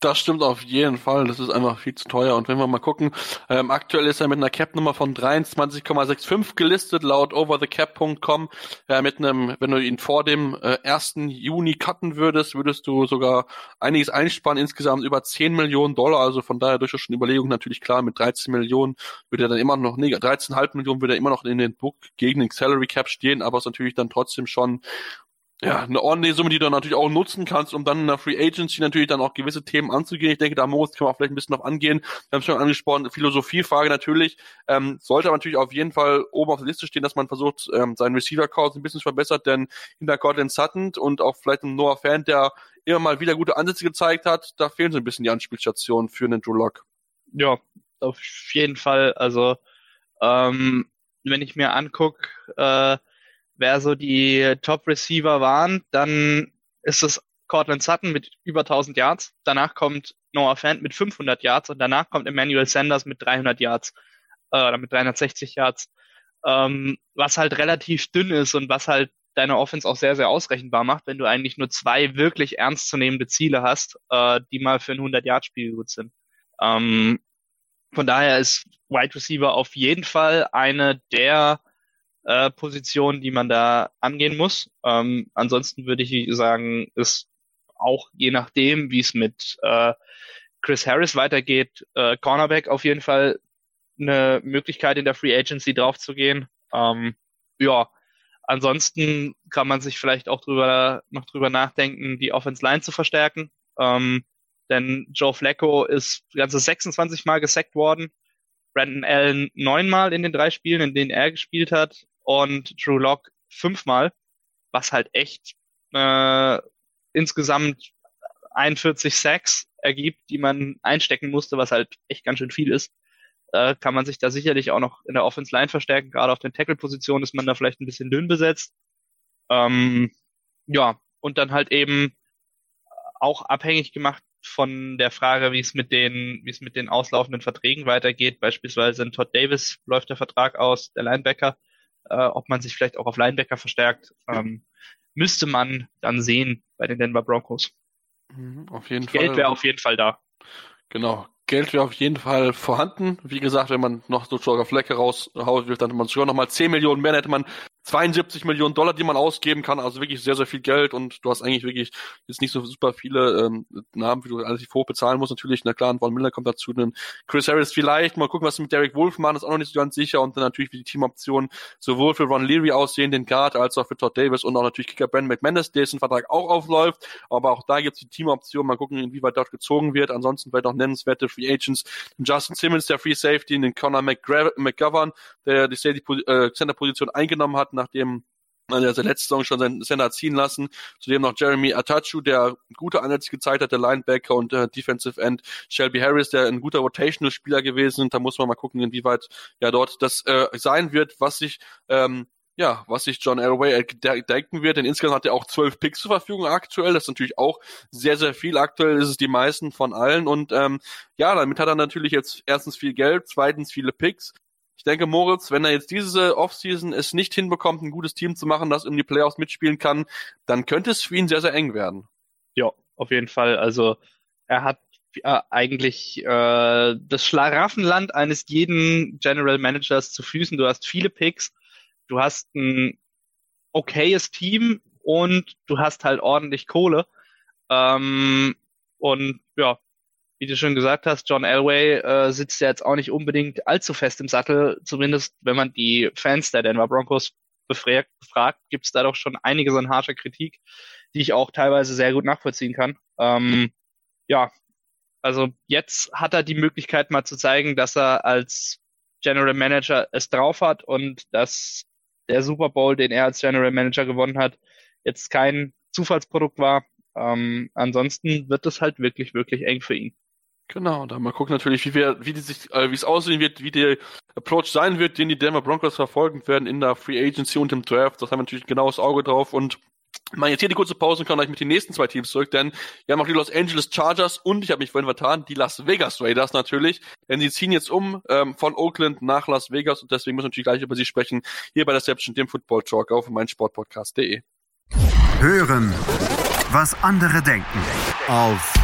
Das stimmt auf jeden Fall. Das ist einfach viel zu teuer. Und wenn wir mal gucken, ähm, aktuell ist er mit einer Cap-Nummer von 23,65 gelistet, laut overthecap.com. Äh, mit einem, wenn du ihn vor dem äh, 1. Juni cutten würdest, würdest du sogar einiges einsparen, insgesamt über 10 Millionen Dollar. Also von daher durchaus schon Überlegung natürlich klar, mit 13 Millionen würde er dann immer noch, nee, 13,5 Millionen würde er immer noch in den Book gegen den Salary Cap stehen, aber es ist natürlich dann trotzdem schon ja, eine ordentliche Summe, die du natürlich auch nutzen kannst, um dann in der Free Agency natürlich dann auch gewisse Themen anzugehen. Ich denke, da muss kann man vielleicht ein bisschen noch angehen. Wir haben es schon angesprochen, Philosophiefrage natürlich. Ähm, sollte aber natürlich auf jeden Fall oben auf der Liste stehen, dass man versucht, ähm, seinen Receiver-Cause ein bisschen zu verbessern, denn hinter Cortland Sutton und auch vielleicht ein Noah Fan, der immer mal wieder gute Ansätze gezeigt hat, da fehlen so ein bisschen die Anspielstationen für einen Drew Lock. Ja, auf jeden Fall. Also, ähm, wenn ich mir angucke, äh, wer so die Top-Receiver waren, dann ist es Cortland Sutton mit über 1000 Yards. Danach kommt Noah Fant mit 500 Yards und danach kommt Emmanuel Sanders mit 300 Yards äh, oder mit 360 Yards. Ähm, was halt relativ dünn ist und was halt deine Offense auch sehr, sehr ausrechenbar macht, wenn du eigentlich nur zwei wirklich ernstzunehmende Ziele hast, äh, die mal für ein 100-Yard-Spiel gut sind. Ähm, von daher ist Wide Receiver auf jeden Fall eine der äh, Position, die man da angehen muss. Ähm, ansonsten würde ich sagen, ist auch je nachdem, wie es mit äh, Chris Harris weitergeht, äh, Cornerback auf jeden Fall eine Möglichkeit in der Free Agency draufzugehen. Ähm, ja, ansonsten kann man sich vielleicht auch drüber noch drüber nachdenken, die Offense Line zu verstärken. Ähm, denn Joe Flacco ist ganze 26 Mal gesackt worden. Brandon Allen neunmal in den drei Spielen, in denen er gespielt hat und Drew Lock fünfmal, was halt echt äh, insgesamt 41 Sacks ergibt, die man einstecken musste, was halt echt ganz schön viel ist. äh, kann man sich da sicherlich auch noch in der Offense Line verstärken. Gerade auf den Tackle-Positionen ist man da vielleicht ein bisschen dünn besetzt. Ähm, ja, und dann halt eben auch abhängig gemacht von der Frage, wie es mit den, wie es mit den auslaufenden Verträgen weitergeht. Beispielsweise in Todd Davis läuft der Vertrag aus, der Linebacker, äh, ob man sich vielleicht auch auf Linebacker verstärkt, ähm, müsste man dann sehen bei den Denver Broncos. Mhm, auf jeden Fall. Geld wäre auf jeden Fall da. Genau. Geld wäre auf jeden Fall vorhanden. Wie gesagt, wenn man noch so Joker Flecke raushaut, dann hätte man sogar noch mal 10 Millionen mehr, dann hätte man 72 Millionen Dollar, die man ausgeben kann, also wirklich sehr, sehr viel Geld und du hast eigentlich wirklich jetzt nicht so super viele ähm, Namen, wie du relativ hoch bezahlen musst. Natürlich, na klar, ein Von Miller kommt dazu, ein Chris Harris vielleicht, mal gucken, was mit Derek Wolf machen, ist auch noch nicht so ganz sicher. Und dann natürlich, wie die Teamoptionen sowohl für Ron Leary aussehen, den Guard, als auch für Todd Davis und auch natürlich Kicker Brandon McManus, dessen Vertrag auch aufläuft, aber auch da gibt's die Teamoption, mal gucken, inwieweit dort gezogen wird. Ansonsten vielleicht noch nennenswerte Free Agents, Justin Simmons, der Free Safety, den Connor McGovern, der die äh, Center-Position eingenommen hat, nachdem man ja letzte Saison schon seinen Center ziehen lassen. Zudem noch Jeremy Atachu, der gute Einsätze gezeigt hat, der Linebacker und der Defensive End Shelby Harris, der ein guter Rotational-Spieler gewesen. Da muss man mal gucken, inwieweit ja dort das äh, sein wird, was sich ähm, ja, was sich John Elway denken wird, denn insgesamt hat er auch zwölf Picks zur Verfügung aktuell. Das ist natürlich auch sehr, sehr viel. Aktuell ist es die meisten von allen. Und ähm, ja, damit hat er natürlich jetzt erstens viel Geld, zweitens viele Picks. Ich denke, Moritz, wenn er jetzt diese Offseason es nicht hinbekommt, ein gutes Team zu machen, das in die Playoffs mitspielen kann, dann könnte es für ihn sehr, sehr eng werden. Ja, auf jeden Fall. Also er hat äh, eigentlich äh, das Schlaraffenland eines jeden General Managers zu Füßen. Du hast viele Picks, du hast ein okayes Team und du hast halt ordentlich Kohle. Ähm, und ja, wie du schon gesagt hast, John Elway äh, sitzt ja jetzt auch nicht unbedingt allzu fest im Sattel. Zumindest wenn man die Fans der Denver Broncos befragt, befragt gibt es da doch schon einiges an harscher Kritik, die ich auch teilweise sehr gut nachvollziehen kann. Ähm, ja, also jetzt hat er die Möglichkeit mal zu zeigen, dass er als General Manager es drauf hat und dass der Super Bowl, den er als General Manager gewonnen hat, jetzt kein Zufallsprodukt war. Ähm, ansonsten wird es halt wirklich, wirklich eng für ihn. Genau, da mal gucken natürlich, wie wir, wie die sich, äh, wie es aussehen wird, wie der Approach sein wird, den die Denver Broncos verfolgen werden in der Free Agency und im Draft. Das haben wir natürlich ein genaues Auge drauf und mal jetzt hier die kurze Pause und kommen gleich mit den nächsten zwei Teams zurück, denn wir haben auch die Los Angeles Chargers und ich habe mich vorhin vertan, die Las Vegas Raiders natürlich, denn sie ziehen jetzt um ähm, von Oakland nach Las Vegas und deswegen müssen wir natürlich gleich über sie sprechen, hier bei der Deception, dem Football Talk auf meinsportpodcast.de. Hören, was andere denken auf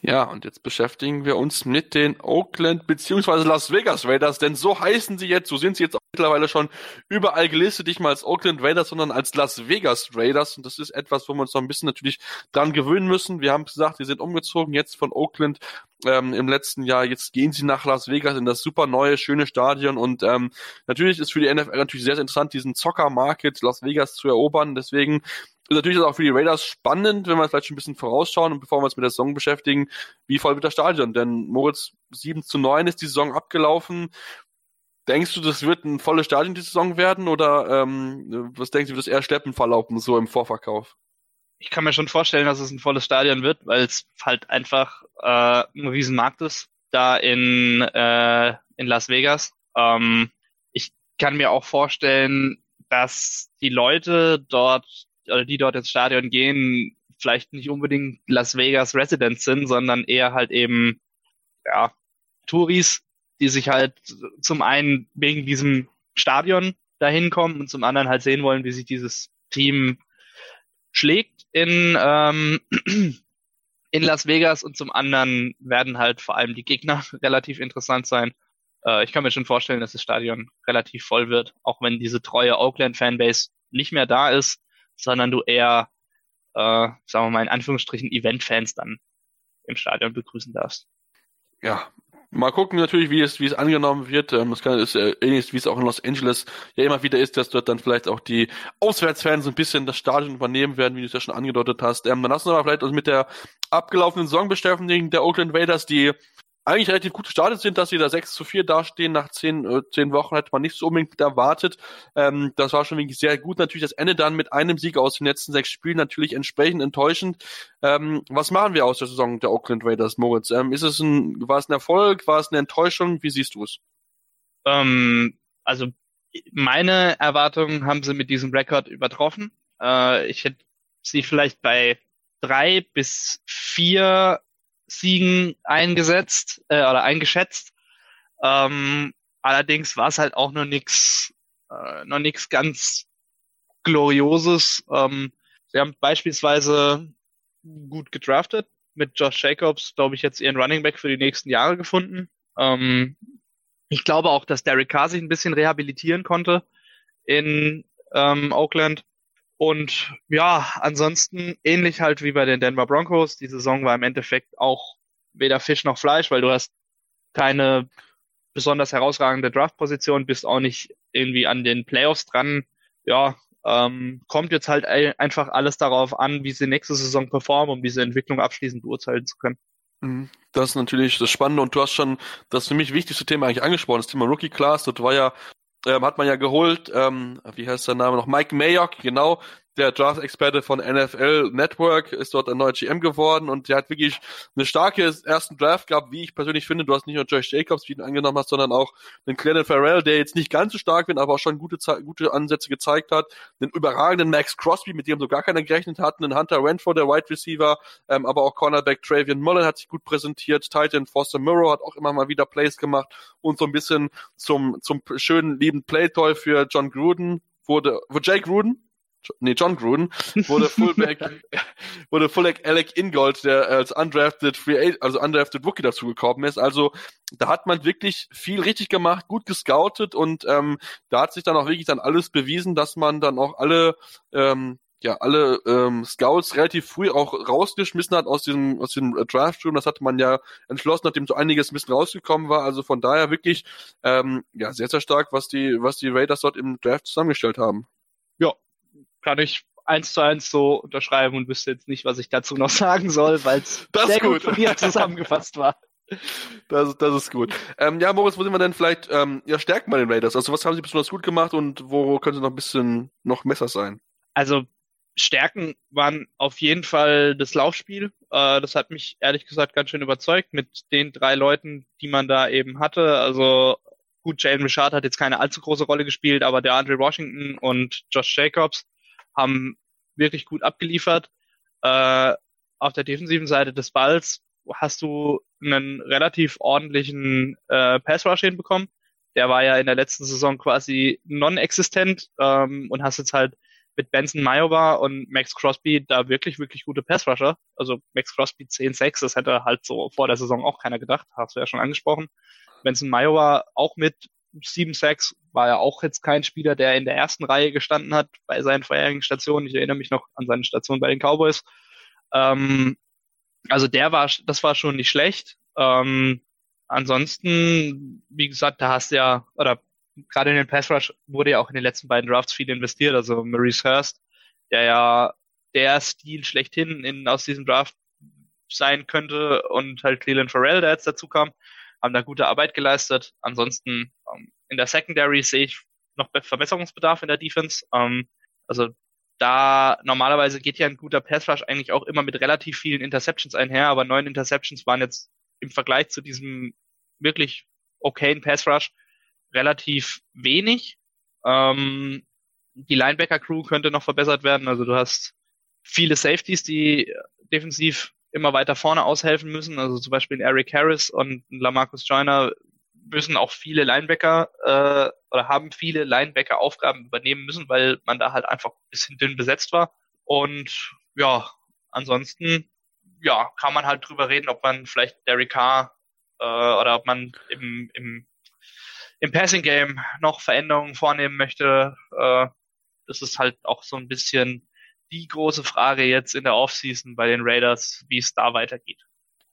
Ja, und jetzt beschäftigen wir uns mit den Oakland bzw. Las Vegas Raiders, denn so heißen sie jetzt, so sind sie jetzt auch mittlerweile schon überall gelistet, nicht mal als Oakland Raiders, sondern als Las Vegas Raiders. Und das ist etwas, wo wir uns noch ein bisschen natürlich dran gewöhnen müssen. Wir haben gesagt, sie sind umgezogen jetzt von Oakland ähm, im letzten Jahr. Jetzt gehen sie nach Las Vegas in das super neue, schöne Stadion. Und ähm, natürlich ist für die NFL natürlich sehr, sehr interessant, diesen Zocker-Market Las Vegas zu erobern. Deswegen ist natürlich auch für die Raiders spannend, wenn wir vielleicht schon ein bisschen vorausschauen und bevor wir uns mit der Saison beschäftigen, wie voll wird das Stadion? Denn Moritz 7 zu 9 ist die Saison abgelaufen. Denkst du, das wird ein volles Stadion die Saison werden oder ähm, was denkst du, wird das eher schleppen verlaufen, so im Vorverkauf? Ich kann mir schon vorstellen, dass es ein volles Stadion wird, weil es halt einfach äh, ein Riesenmarkt ist, da in, äh, in Las Vegas. Ähm, ich kann mir auch vorstellen, dass die Leute dort oder die dort ins Stadion gehen, vielleicht nicht unbedingt Las Vegas Residents sind, sondern eher halt eben, ja, Touris, die sich halt zum einen wegen diesem Stadion dahin kommen und zum anderen halt sehen wollen, wie sich dieses Team schlägt in, ähm, in Las Vegas und zum anderen werden halt vor allem die Gegner relativ interessant sein. Äh, ich kann mir schon vorstellen, dass das Stadion relativ voll wird, auch wenn diese treue Oakland-Fanbase nicht mehr da ist sondern du eher äh, sagen wir mal in Anführungsstrichen, Event-Fans dann im Stadion begrüßen darfst. Ja, Mal gucken natürlich, wie es, wie es angenommen wird. Ähm, es kann, ist äh, ähnlich, wie es auch in Los Angeles ja immer wieder ist, dass dort dann vielleicht auch die Auswärtsfans ein bisschen das Stadion übernehmen werden, wie du es ja schon angedeutet hast. Ähm, dann lassen wir mal vielleicht also mit der abgelaufenen Saison beschäftigen der Oakland Raiders, die eigentlich relativ gut gestartet sind, dass sie da 6 zu 4 dastehen. Nach zehn, äh, zehn Wochen hätte man nicht so unbedingt erwartet. Ähm, das war schon wirklich sehr gut. Natürlich das Ende dann mit einem Sieg aus den letzten sechs Spielen natürlich entsprechend enttäuschend. Ähm, was machen wir aus der Saison der Oakland Raiders, Moritz? Ähm, ist es ein, war es ein Erfolg? War es eine Enttäuschung? Wie siehst du es? Ähm, also meine Erwartungen haben sie mit diesem Rekord übertroffen. Äh, ich hätte sie vielleicht bei drei bis vier Siegen eingesetzt äh, oder eingeschätzt. Ähm, allerdings war es halt auch noch nichts, äh, noch nichts ganz Glorioses. Ähm, sie haben beispielsweise gut gedraftet mit Josh Jacobs, glaube ich, jetzt ihren Running Back für die nächsten Jahre gefunden. Ähm, ich glaube auch, dass Derek Carr sich ein bisschen rehabilitieren konnte in ähm, Oakland. Und ja, ansonsten ähnlich halt wie bei den Denver Broncos. Die Saison war im Endeffekt auch weder Fisch noch Fleisch, weil du hast keine besonders herausragende Draftposition, bist auch nicht irgendwie an den Playoffs dran. Ja, ähm, kommt jetzt halt einfach alles darauf an, wie sie nächste Saison performen, um diese Entwicklung abschließend beurteilen zu können. Mhm. Das ist natürlich das Spannende und du hast schon das für mich wichtigste Thema eigentlich angesprochen, das Thema Rookie Class. Das war ja ähm, hat man ja geholt, ähm, wie heißt der Name noch? Mike Mayock, genau, der Draft-Experte von NFL Network, ist dort ein neuer GM geworden und der hat wirklich eine starke ersten Draft gehabt, wie ich persönlich finde. Du hast nicht nur Josh Jacobs, wie du ihn angenommen hast, sondern auch den Clennon Farrell, der jetzt nicht ganz so stark wird, aber auch schon gute, gute Ansätze gezeigt hat. Den überragenden Max Crosby, mit dem so gar keiner gerechnet hat, einen Hunter Renfro, der Wide Receiver, ähm, aber auch Cornerback Travian Mullen hat sich gut präsentiert. Titan Foster Murrow hat auch immer mal wieder Plays gemacht und so ein bisschen zum, zum schönen, lieben Playtoy für John Gruden wurde, wo Jake Gruden, nee, John Gruden, wurde Fullback, wurde Fullback Alec Ingold, der als undrafted Free also undrafted Rookie dazugekommen ist. Also da hat man wirklich viel richtig gemacht, gut gescoutet und ähm, da hat sich dann auch wirklich dann alles bewiesen, dass man dann auch alle ähm, ja alle ähm, Scouts relativ früh auch rausgeschmissen hat aus diesem aus dem Draft Room. Das hatte man ja entschlossen, nachdem so einiges ein bisschen rausgekommen war. Also von daher wirklich ähm, ja sehr sehr stark, was die was die Raiders dort im Draft zusammengestellt haben. Ja, kann ich eins zu eins so unterschreiben und wüsste jetzt nicht, was ich dazu noch sagen soll, weil es sehr gut. gut von dir zusammengefasst war. Das, das ist gut. Ähm, ja, Moritz, wo sind wir denn vielleicht ähm, ja, stärken bei den Raiders? Also was haben sie besonders gut gemacht und wo könnte noch ein bisschen noch Messer sein? Also Stärken waren auf jeden Fall das Laufspiel. Äh, das hat mich ehrlich gesagt ganz schön überzeugt mit den drei Leuten, die man da eben hatte. Also gut, Jalen Richard hat jetzt keine allzu große Rolle gespielt, aber der Andre Washington und Josh Jacobs haben wirklich gut abgeliefert. Äh, auf der defensiven Seite des Balls hast du einen relativ ordentlichen äh, Pass Rush hinbekommen. Der war ja in der letzten Saison quasi non-existent ähm, und hast jetzt halt mit Benson Mayowa und Max Crosby da wirklich, wirklich gute Passrusher. Also Max Crosby 10-6, das hätte halt so vor der Saison auch keiner gedacht, hast du ja schon angesprochen. Benson Mayowa auch mit 7-6 war ja auch jetzt kein Spieler, der in der ersten Reihe gestanden hat bei seinen vorherigen Stationen. Ich erinnere mich noch an seine Station bei den Cowboys. Ähm, also der war, das war schon nicht schlecht. Ähm, ansonsten, wie gesagt, da hast du ja, oder gerade in den Pass Rush wurde ja auch in den letzten beiden Drafts viel investiert. Also Maurice Hurst, der ja der Stil schlechthin in, aus diesem Draft sein könnte und halt Cleland Farrell, der jetzt dazu kam, haben da gute Arbeit geleistet. Ansonsten ähm, in der Secondary sehe ich noch Verbesserungsbedarf in der Defense. Ähm, also da normalerweise geht ja ein guter Pass Rush eigentlich auch immer mit relativ vielen Interceptions einher, aber neun Interceptions waren jetzt im Vergleich zu diesem wirklich okayen Pass Rush relativ wenig. Ähm, die Linebacker-Crew könnte noch verbessert werden. Also du hast viele Safeties, die defensiv immer weiter vorne aushelfen müssen. Also zum Beispiel Eric Harris und Lamarcus Joyner müssen auch viele Linebacker äh, oder haben viele Linebacker-Aufgaben übernehmen müssen, weil man da halt einfach ein bisschen dünn besetzt war. Und ja, ansonsten ja, kann man halt drüber reden, ob man vielleicht Derek Carr äh, oder ob man im, im im Passing Game noch Veränderungen vornehmen möchte. Äh, das ist halt auch so ein bisschen die große Frage jetzt in der Offseason bei den Raiders, wie es da weitergeht.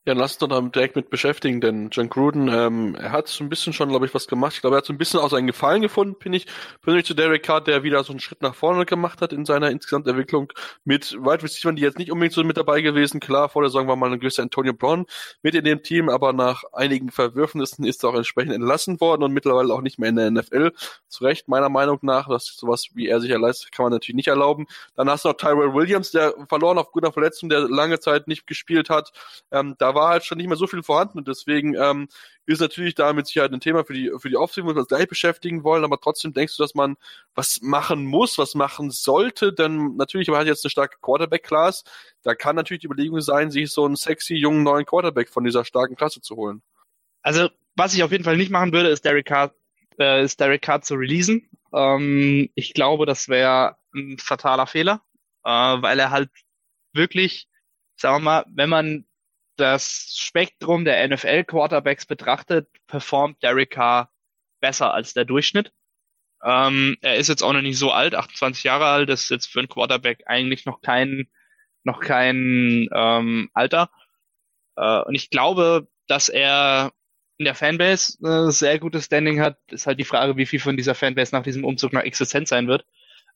Ja, lass uns doch da direkt mit beschäftigen, denn John Gruden, ähm, er hat so ein bisschen schon, glaube ich, was gemacht. Ich glaube, er hat so ein bisschen auch seinen Gefallen gefunden, finde ich, persönlich zu Derek Carr, der wieder so einen Schritt nach vorne gemacht hat in seiner insgesamt Entwicklung mit Wide Receivers, die jetzt nicht unbedingt so mit dabei gewesen. Klar, vor der Saison war mal ein gewisser Antonio Brown mit in dem Team, aber nach einigen Verwürfnissen ist er auch entsprechend entlassen worden und mittlerweile auch nicht mehr in der NFL. Zu Recht, meiner Meinung nach, dass sowas wie er sich erleistet, kann man natürlich nicht erlauben. Dann hast du noch Tyrell Williams, der verloren aufgrund einer Verletzung, der lange Zeit nicht gespielt hat. Ähm, da war halt schon nicht mehr so viel vorhanden und deswegen ähm, ist natürlich da mit Sicherheit ein Thema für die für die Aufsicht, wo wir uns gleich beschäftigen wollen, aber trotzdem denkst du, dass man was machen muss, was machen sollte, denn natürlich man hat jetzt eine starke Quarterback-Class, da kann natürlich die Überlegung sein, sich so einen sexy jungen neuen Quarterback von dieser starken Klasse zu holen. Also was ich auf jeden Fall nicht machen würde, ist Derek Carr, äh, ist Derek Carr zu releasen. Ähm, ich glaube, das wäre ein fataler Fehler, äh, weil er halt wirklich, sagen wir mal, wenn man das Spektrum der NFL-Quarterbacks betrachtet, performt Derek Carr besser als der Durchschnitt. Ähm, er ist jetzt auch noch nicht so alt, 28 Jahre alt, das ist jetzt für einen Quarterback eigentlich noch kein, noch kein ähm, Alter. Äh, und ich glaube, dass er in der Fanbase ein sehr gutes Standing hat. Ist halt die Frage, wie viel von dieser Fanbase nach diesem Umzug noch existent sein wird.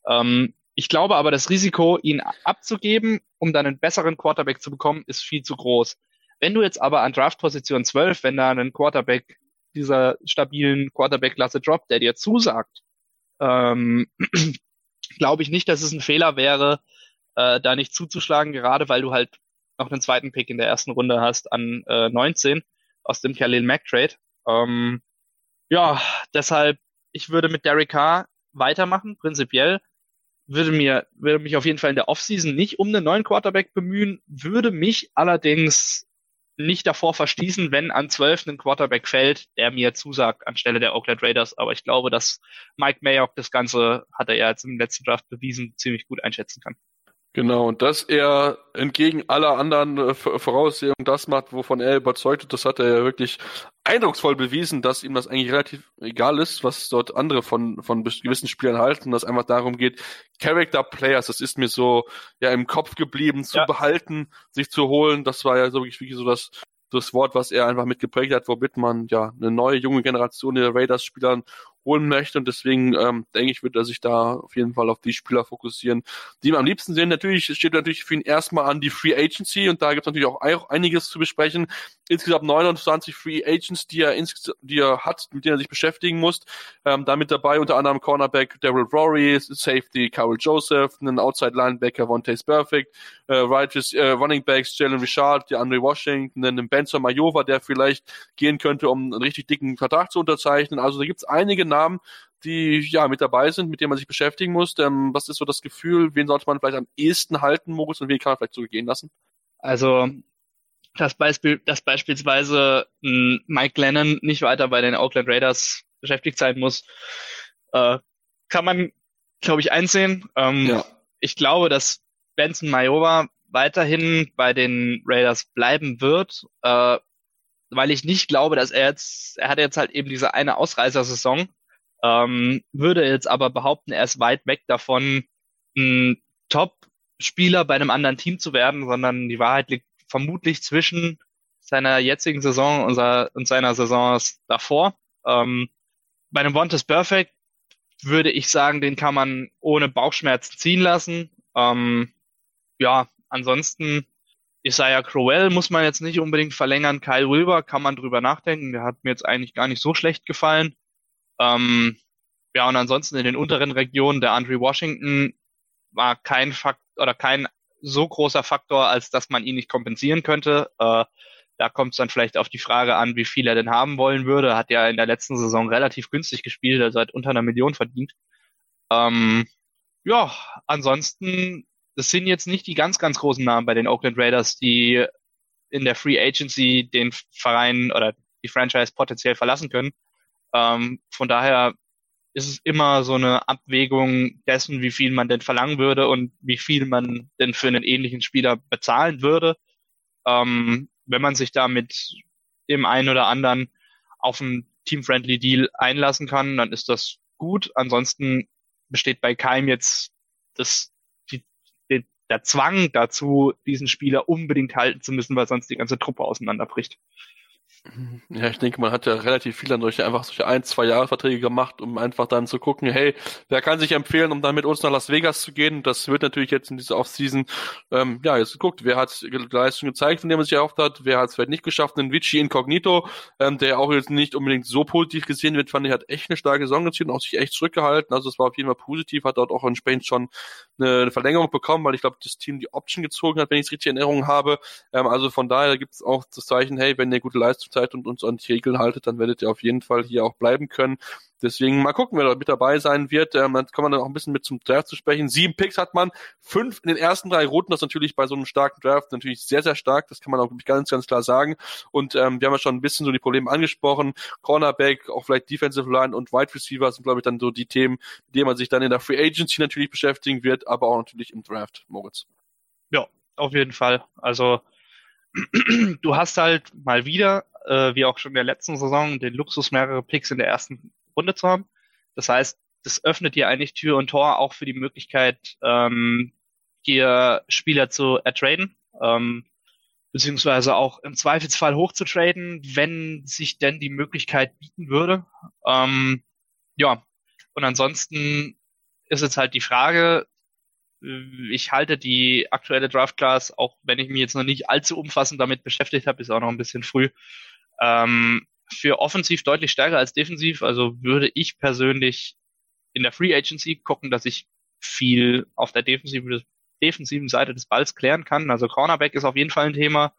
Ähm, ich glaube aber, das Risiko, ihn abzugeben, um dann einen besseren Quarterback zu bekommen, ist viel zu groß. Wenn du jetzt aber an Draftposition 12, wenn da einen Quarterback dieser stabilen Quarterback-Klasse droppt, der dir zusagt, ähm, glaube ich nicht, dass es ein Fehler wäre, äh, da nicht zuzuschlagen, gerade weil du halt noch einen zweiten Pick in der ersten Runde hast an äh, 19 aus dem Khalil Mack Trade. Ähm, ja, deshalb, ich würde mit Derek Carr weitermachen, prinzipiell. Würde mir, würde mich auf jeden Fall in der Offseason nicht um einen neuen Quarterback bemühen, würde mich allerdings nicht davor verschließen, wenn an 12 ein Quarterback fällt, der mir zusagt anstelle der Oakland Raiders. Aber ich glaube, dass Mike Mayock das Ganze, hat er ja jetzt im letzten Draft bewiesen, ziemlich gut einschätzen kann. Genau, und dass er entgegen aller anderen äh, Voraussehungen das macht, wovon er überzeugt ist, das hat er ja wirklich eindrucksvoll bewiesen, dass ihm das eigentlich relativ egal ist, was dort andere von, von gewissen Spielern halten, dass einfach darum geht, Character Players, das ist mir so ja im Kopf geblieben, zu ja. behalten, sich zu holen, das war ja so wirklich so das, das Wort, was er einfach mitgeprägt hat, womit man ja eine neue junge Generation der Raiders-Spielern holen möchte. Und deswegen ähm, denke ich, wird er sich da auf jeden Fall auf die Spieler fokussieren, die ihm am liebsten sehen. Natürlich steht natürlich für ihn erstmal an die Free Agency und da gibt es natürlich auch, auch einiges zu besprechen. Insgesamt 29 Free Agents, die er, die er hat, mit denen er sich beschäftigen muss. Ähm, damit dabei unter anderem Cornerback Daryl Rory, Safety Carol Joseph, einen Outside Linebacker Vontaze Perfect, äh, right, äh, Running Backs Jalen Richard, der Andre Washington, einen Benson Majova, der vielleicht gehen könnte, um einen richtig dicken Vertrag zu unterzeichnen. Also da gibt es einige Namen, die ja mit dabei sind, mit denen man sich beschäftigen muss. Ähm, was ist so das Gefühl? Wen sollte man vielleicht am ehesten halten, Moritz, und wen kann man vielleicht so lassen? Also das Beispiel, dass beispielsweise Mike Lennon nicht weiter bei den Oakland Raiders beschäftigt sein muss, äh, kann man, glaube ich, einsehen. Ähm, ja. Ich glaube, dass Benson Mayowa weiterhin bei den Raiders bleiben wird, äh, weil ich nicht glaube, dass er jetzt, er hat jetzt halt eben diese eine Ausreißersaison, ähm, würde jetzt aber behaupten, er ist weit weg davon, ein Top-Spieler bei einem anderen Team zu werden, sondern die Wahrheit liegt vermutlich zwischen seiner jetzigen Saison und, seiner Saison davor. Ähm, bei einem One is Perfect würde ich sagen, den kann man ohne Bauchschmerzen ziehen lassen. Ähm, ja, ansonsten Isaiah Crowell muss man jetzt nicht unbedingt verlängern. Kyle Wilber kann man drüber nachdenken. Der hat mir jetzt eigentlich gar nicht so schlecht gefallen. Ähm, ja, und ansonsten in den unteren Regionen, der Andre Washington war kein Fakt oder kein so großer Faktor, als dass man ihn nicht kompensieren könnte. Äh, da kommt es dann vielleicht auf die Frage an, wie viel er denn haben wollen würde. Hat ja in der letzten Saison relativ günstig gespielt, also hat unter einer Million verdient. Ähm, ja, ansonsten, das sind jetzt nicht die ganz, ganz großen Namen bei den Oakland Raiders, die in der Free Agency den Verein oder die Franchise potenziell verlassen können. Ähm, von daher ist es immer so eine Abwägung dessen, wie viel man denn verlangen würde und wie viel man denn für einen ähnlichen Spieler bezahlen würde. Ähm, wenn man sich da mit dem einen oder anderen auf einen team-friendly Deal einlassen kann, dann ist das gut. Ansonsten besteht bei keinem jetzt das, die, die, der Zwang dazu, diesen Spieler unbedingt halten zu müssen, weil sonst die ganze Truppe auseinanderbricht. Ja, ich denke, man hat ja relativ viel an solche einfach solche ein, zwei Jahresverträge gemacht, um einfach dann zu gucken, hey, wer kann sich empfehlen, um dann mit uns nach Las Vegas zu gehen? Das wird natürlich jetzt in dieser Offseason, ähm, ja, jetzt geguckt, wer hat Leistung gezeigt, von dem man sich erhofft hat, wer hat es vielleicht nicht geschafft, einen Vici Incognito, ähm, der auch jetzt nicht unbedingt so positiv gesehen wird, fand ich, hat echt eine starke Saison gezogen, auch sich echt zurückgehalten, also es war auf jeden Fall positiv, hat dort auch entsprechend schon eine, eine Verlängerung bekommen, weil ich glaube, das Team die Option gezogen hat, wenn ich es richtig in Erinnerung habe, ähm, also von daher gibt es auch das Zeichen, hey, wenn ihr gute Leistung Zeit und uns an die Regeln haltet, dann werdet ihr auf jeden Fall hier auch bleiben können. Deswegen mal gucken, wer da mit dabei sein wird. Ähm, dann kann man dann auch ein bisschen mit zum Draft zu sprechen. Sieben Picks hat man, fünf in den ersten drei Runden. Das ist natürlich bei so einem starken Draft natürlich sehr, sehr stark. Das kann man auch ganz, ganz klar sagen. Und ähm, wir haben ja schon ein bisschen so die Probleme angesprochen. Cornerback, auch vielleicht Defensive Line und Wide Receiver sind, glaube ich, dann so die Themen, mit denen man sich dann in der Free Agency natürlich beschäftigen wird, aber auch natürlich im Draft, Moritz. Ja, auf jeden Fall. Also du hast halt mal wieder äh, wie auch schon in der letzten Saison, den Luxus, mehrere Picks in der ersten Runde zu haben. Das heißt, das öffnet dir eigentlich Tür und Tor auch für die Möglichkeit, ähm, hier Spieler zu ertraden, ähm, beziehungsweise auch im Zweifelsfall hochzutraden, wenn sich denn die Möglichkeit bieten würde. Ähm, ja, und ansonsten ist jetzt halt die Frage, äh, ich halte die aktuelle Draft Class, auch wenn ich mich jetzt noch nicht allzu umfassend damit beschäftigt habe, ist auch noch ein bisschen früh, ähm, für offensiv deutlich stärker als defensiv. Also würde ich persönlich in der Free Agency gucken, dass ich viel auf der defensiven, defensiven Seite des Balls klären kann. Also Cornerback ist auf jeden Fall ein Thema.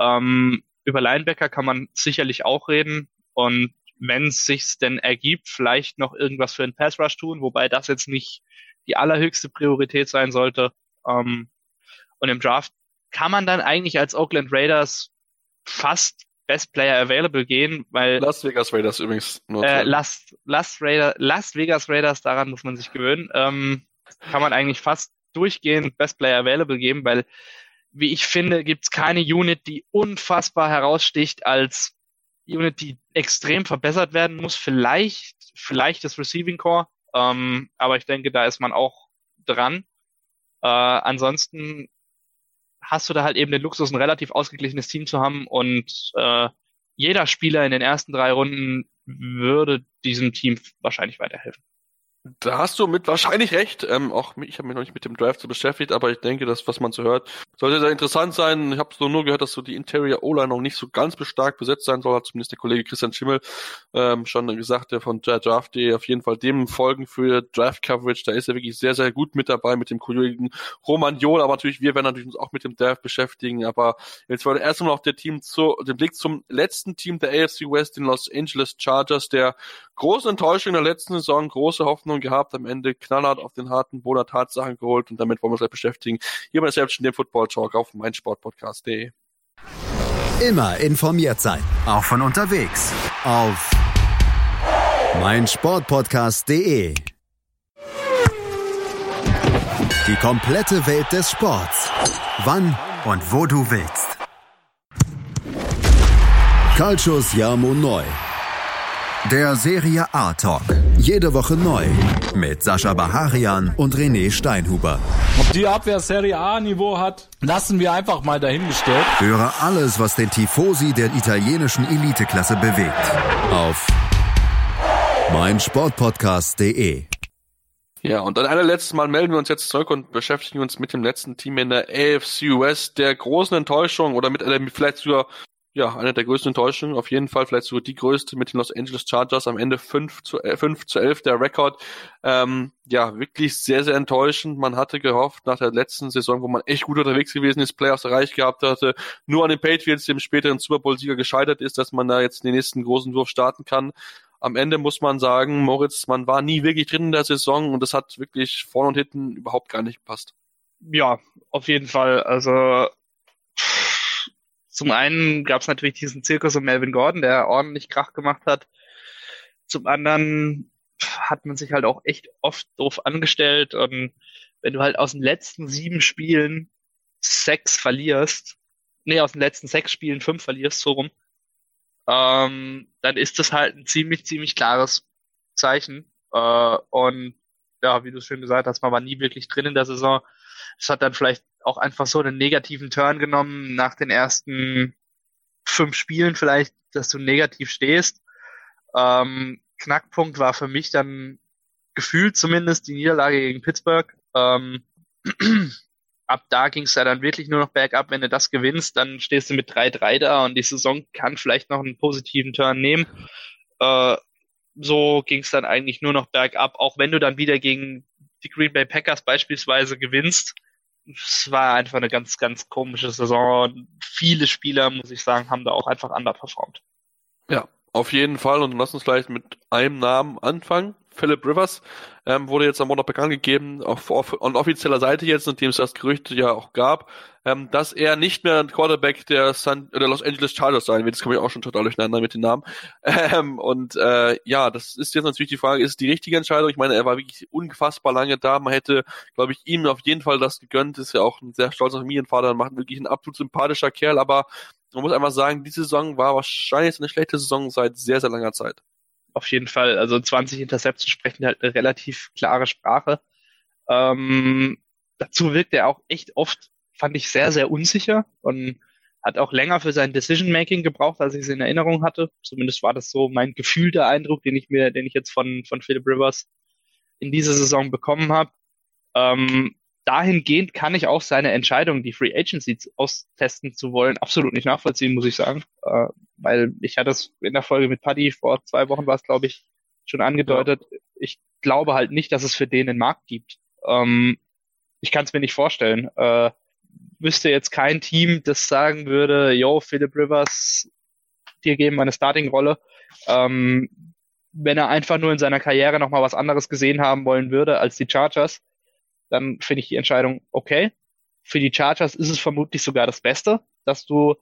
Ähm, über Linebacker kann man sicherlich auch reden. Und wenn es sich denn ergibt, vielleicht noch irgendwas für einen Pass Rush tun, wobei das jetzt nicht die allerhöchste Priorität sein sollte. Ähm, und im Draft kann man dann eigentlich als Oakland Raiders fast Best Player Available gehen, weil Las Vegas Raiders übrigens nur äh, Las, Las, Raider, Las Vegas Raiders, daran muss man sich gewöhnen, ähm, kann man eigentlich fast durchgehend Best Player Available geben, weil wie ich finde, gibt's keine Unit, die unfassbar heraussticht als Unit, die extrem verbessert werden muss. Vielleicht, vielleicht das Receiving Core, ähm, aber ich denke, da ist man auch dran. Äh, ansonsten hast du da halt eben den Luxus, ein relativ ausgeglichenes Team zu haben und äh, jeder Spieler in den ersten drei Runden würde diesem Team wahrscheinlich weiterhelfen. Da hast du mit wahrscheinlich recht. Ähm, auch ich habe mich noch nicht mit dem Drive so beschäftigt, aber ich denke, dass was man so hört, sollte sehr interessant sein. Ich habe so nur gehört, dass so die Interior O-Line noch nicht so ganz stark besetzt sein soll. Hat zumindest der Kollege Christian Schimmel ähm, schon gesagt, der von der Draft Day auf jeden Fall dem folgen für Draft Coverage. Da ist er wirklich sehr, sehr gut mit dabei mit dem Kollegen Roman Jol. Aber natürlich, wir werden natürlich uns auch mit dem Draft beschäftigen. Aber jetzt war erst einmal noch der Team zu, den Blick zum letzten Team der AFC West, den Los Angeles Chargers, der große Enttäuschung in der letzten Saison, große Hoffnung gehabt, am Ende knallhart auf den harten Boden Tatsachen geholt und damit wollen wir uns gleich beschäftigen. Hier bei selbst dem Football Talk auf meinsportpodcast.de. Immer informiert sein, auch von unterwegs auf meinsportpodcast.de. Die komplette Welt des Sports. Wann und wo du willst. Calcius Jamo Neu. Der Serie A Talk. Jede Woche neu. Mit Sascha Baharian und René Steinhuber. Ob die Abwehr Serie A Niveau hat, lassen wir einfach mal dahingestellt. Höre alles, was den Tifosi der italienischen Eliteklasse bewegt. Auf meinsportpodcast.de. Ja, und dann allerletztes Mal melden wir uns jetzt zurück und beschäftigen uns mit dem letzten Team in der AFC West, der großen Enttäuschung oder mit, äh, vielleicht sogar ja, eine der größten Enttäuschungen, auf jeden Fall, vielleicht sogar die größte mit den Los Angeles Chargers, am Ende 5 zu, äh, 5 zu 11 der Rekord. Ähm, ja, wirklich sehr, sehr enttäuschend. Man hatte gehofft, nach der letzten Saison, wo man echt gut unterwegs gewesen ist, Playoffs erreicht gehabt hatte, nur an den Patriots, dem späteren Super Bowl-Sieger gescheitert ist, dass man da jetzt den nächsten großen Wurf starten kann. Am Ende muss man sagen, Moritz, man war nie wirklich drin in der Saison und das hat wirklich vorne und hinten überhaupt gar nicht gepasst. Ja, auf jeden Fall. Also zum einen gab es natürlich diesen Zirkus um Melvin Gordon, der ordentlich Krach gemacht hat. Zum anderen hat man sich halt auch echt oft doof angestellt und wenn du halt aus den letzten sieben Spielen sechs verlierst, nee, aus den letzten sechs Spielen fünf verlierst, so rum, ähm, dann ist das halt ein ziemlich, ziemlich klares Zeichen. Äh, und ja, wie du schön gesagt hast, man war nie wirklich drin in der Saison. Es hat dann vielleicht auch einfach so einen negativen Turn genommen nach den ersten fünf Spielen vielleicht, dass du negativ stehst. Ähm, Knackpunkt war für mich dann gefühlt zumindest die Niederlage gegen Pittsburgh. Ähm, ab da ging es ja dann wirklich nur noch bergab. Wenn du das gewinnst, dann stehst du mit 3-3 da und die Saison kann vielleicht noch einen positiven Turn nehmen. Äh, so ging es dann eigentlich nur noch bergab, auch wenn du dann wieder gegen die Green Bay Packers beispielsweise gewinnst. Es war einfach eine ganz, ganz komische Saison. Viele Spieler, muss ich sagen, haben da auch einfach underperformed. Ja, auf jeden Fall. Und lass uns vielleicht mit einem Namen anfangen. Philip Rivers ähm, wurde jetzt am Montag bekannt gegeben, auf, auf, on offizieller Seite jetzt, nachdem es das Gerücht ja auch gab, ähm, dass er nicht mehr ein Quarterback der, San, der Los Angeles Chargers sein wird. Das komme ich auch schon total durcheinander mit den Namen. Ähm, und äh, ja, das ist jetzt natürlich die Frage, ist es die richtige Entscheidung? Ich meine, er war wirklich unfassbar lange da. Man hätte, glaube ich, ihm auf jeden Fall das gegönnt. Ist ja auch ein sehr stolzer Familienvater, macht wirklich ein absolut sympathischer Kerl, aber man muss einfach sagen, diese Saison war wahrscheinlich eine schlechte Saison seit sehr, sehr langer Zeit auf jeden Fall. Also 20 Interceptions sprechen halt eine relativ klare Sprache. Ähm, dazu wirkt er auch echt oft, fand ich, sehr, sehr unsicher und hat auch länger für sein Decision-Making gebraucht, als ich es in Erinnerung hatte. Zumindest war das so mein gefühlter Eindruck, den ich mir, den ich jetzt von, von Philip Rivers in dieser Saison bekommen habe. Ähm, dahingehend kann ich auch seine Entscheidung, die Free Agency austesten zu wollen, absolut nicht nachvollziehen, muss ich sagen. Äh, weil ich hatte es in der Folge mit Paddy vor zwei Wochen war es, glaube ich, schon angedeutet. Ja. Ich glaube halt nicht, dass es für den einen Markt gibt. Ähm, ich kann es mir nicht vorstellen. Äh, wüsste jetzt kein Team, das sagen würde, yo, Philip Rivers, dir geben eine Starting-Rolle. Ähm, wenn er einfach nur in seiner Karriere nochmal was anderes gesehen haben wollen würde als die Chargers, dann finde ich die Entscheidung okay. Für die Chargers ist es vermutlich sogar das Beste, dass du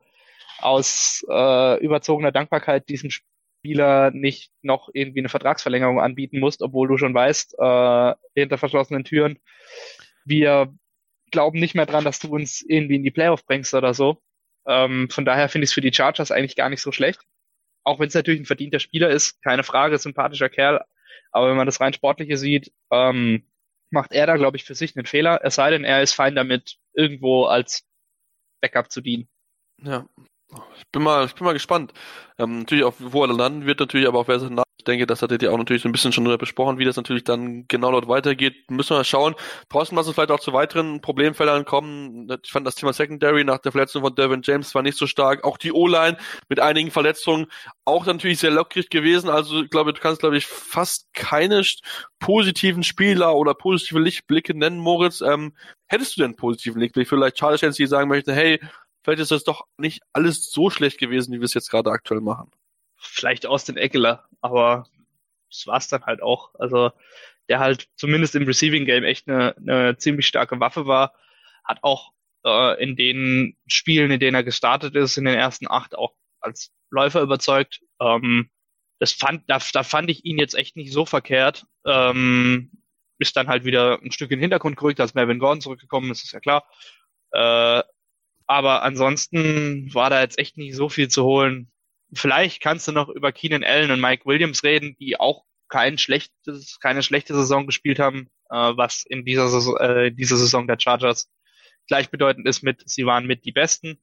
aus äh, überzogener Dankbarkeit diesem Spieler nicht noch irgendwie eine Vertragsverlängerung anbieten musst, obwohl du schon weißt, äh, hinter verschlossenen Türen, wir glauben nicht mehr dran, dass du uns irgendwie in die Playoff bringst oder so. Ähm, von daher finde ich es für die Chargers eigentlich gar nicht so schlecht. Auch wenn es natürlich ein verdienter Spieler ist, keine Frage, sympathischer Kerl. Aber wenn man das rein Sportliche sieht, ähm, macht er da, glaube ich, für sich einen Fehler, es sei denn, er ist fein damit, irgendwo als Backup zu dienen. Ja. Ich bin mal, ich bin mal gespannt. Ähm, natürlich auch, wo er landen wird, natürlich, aber auch wer sein ich denke, das hattet ihr auch natürlich so ein bisschen schon besprochen, wie das natürlich dann genau dort weitergeht. Müssen wir schauen. Trotzdem lass uns vielleicht auch zu weiteren Problemfeldern kommen. Ich fand das Thema Secondary nach der Verletzung von Devin James war nicht so stark. Auch die O-Line mit einigen Verletzungen auch natürlich sehr lockrig gewesen. Also ich glaube, du kannst, glaube ich, fast keine positiven Spieler oder positive Lichtblicke nennen, Moritz. Ähm, hättest du denn positiven Lichtblick? Vielleicht Charles Chance, die sagen möchte, hey, vielleicht ist das doch nicht alles so schlecht gewesen, wie wir es jetzt gerade aktuell machen vielleicht Austin Eckler, aber das war's dann halt auch. Also der halt zumindest im Receiving Game echt eine, eine ziemlich starke Waffe war, hat auch äh, in den Spielen, in denen er gestartet ist, in den ersten acht auch als Läufer überzeugt. Ähm, das fand, da, da fand ich ihn jetzt echt nicht so verkehrt. Ähm, ist dann halt wieder ein Stück in den Hintergrund gerückt, als Melvin Gordon zurückgekommen ist, ist ja klar. Äh, aber ansonsten war da jetzt echt nicht so viel zu holen. Vielleicht kannst du noch über Keenan Allen und Mike Williams reden, die auch kein schlechtes, keine schlechte Saison gespielt haben, äh, was in dieser Saison, äh, dieser Saison der Chargers gleichbedeutend ist mit, sie waren mit die Besten.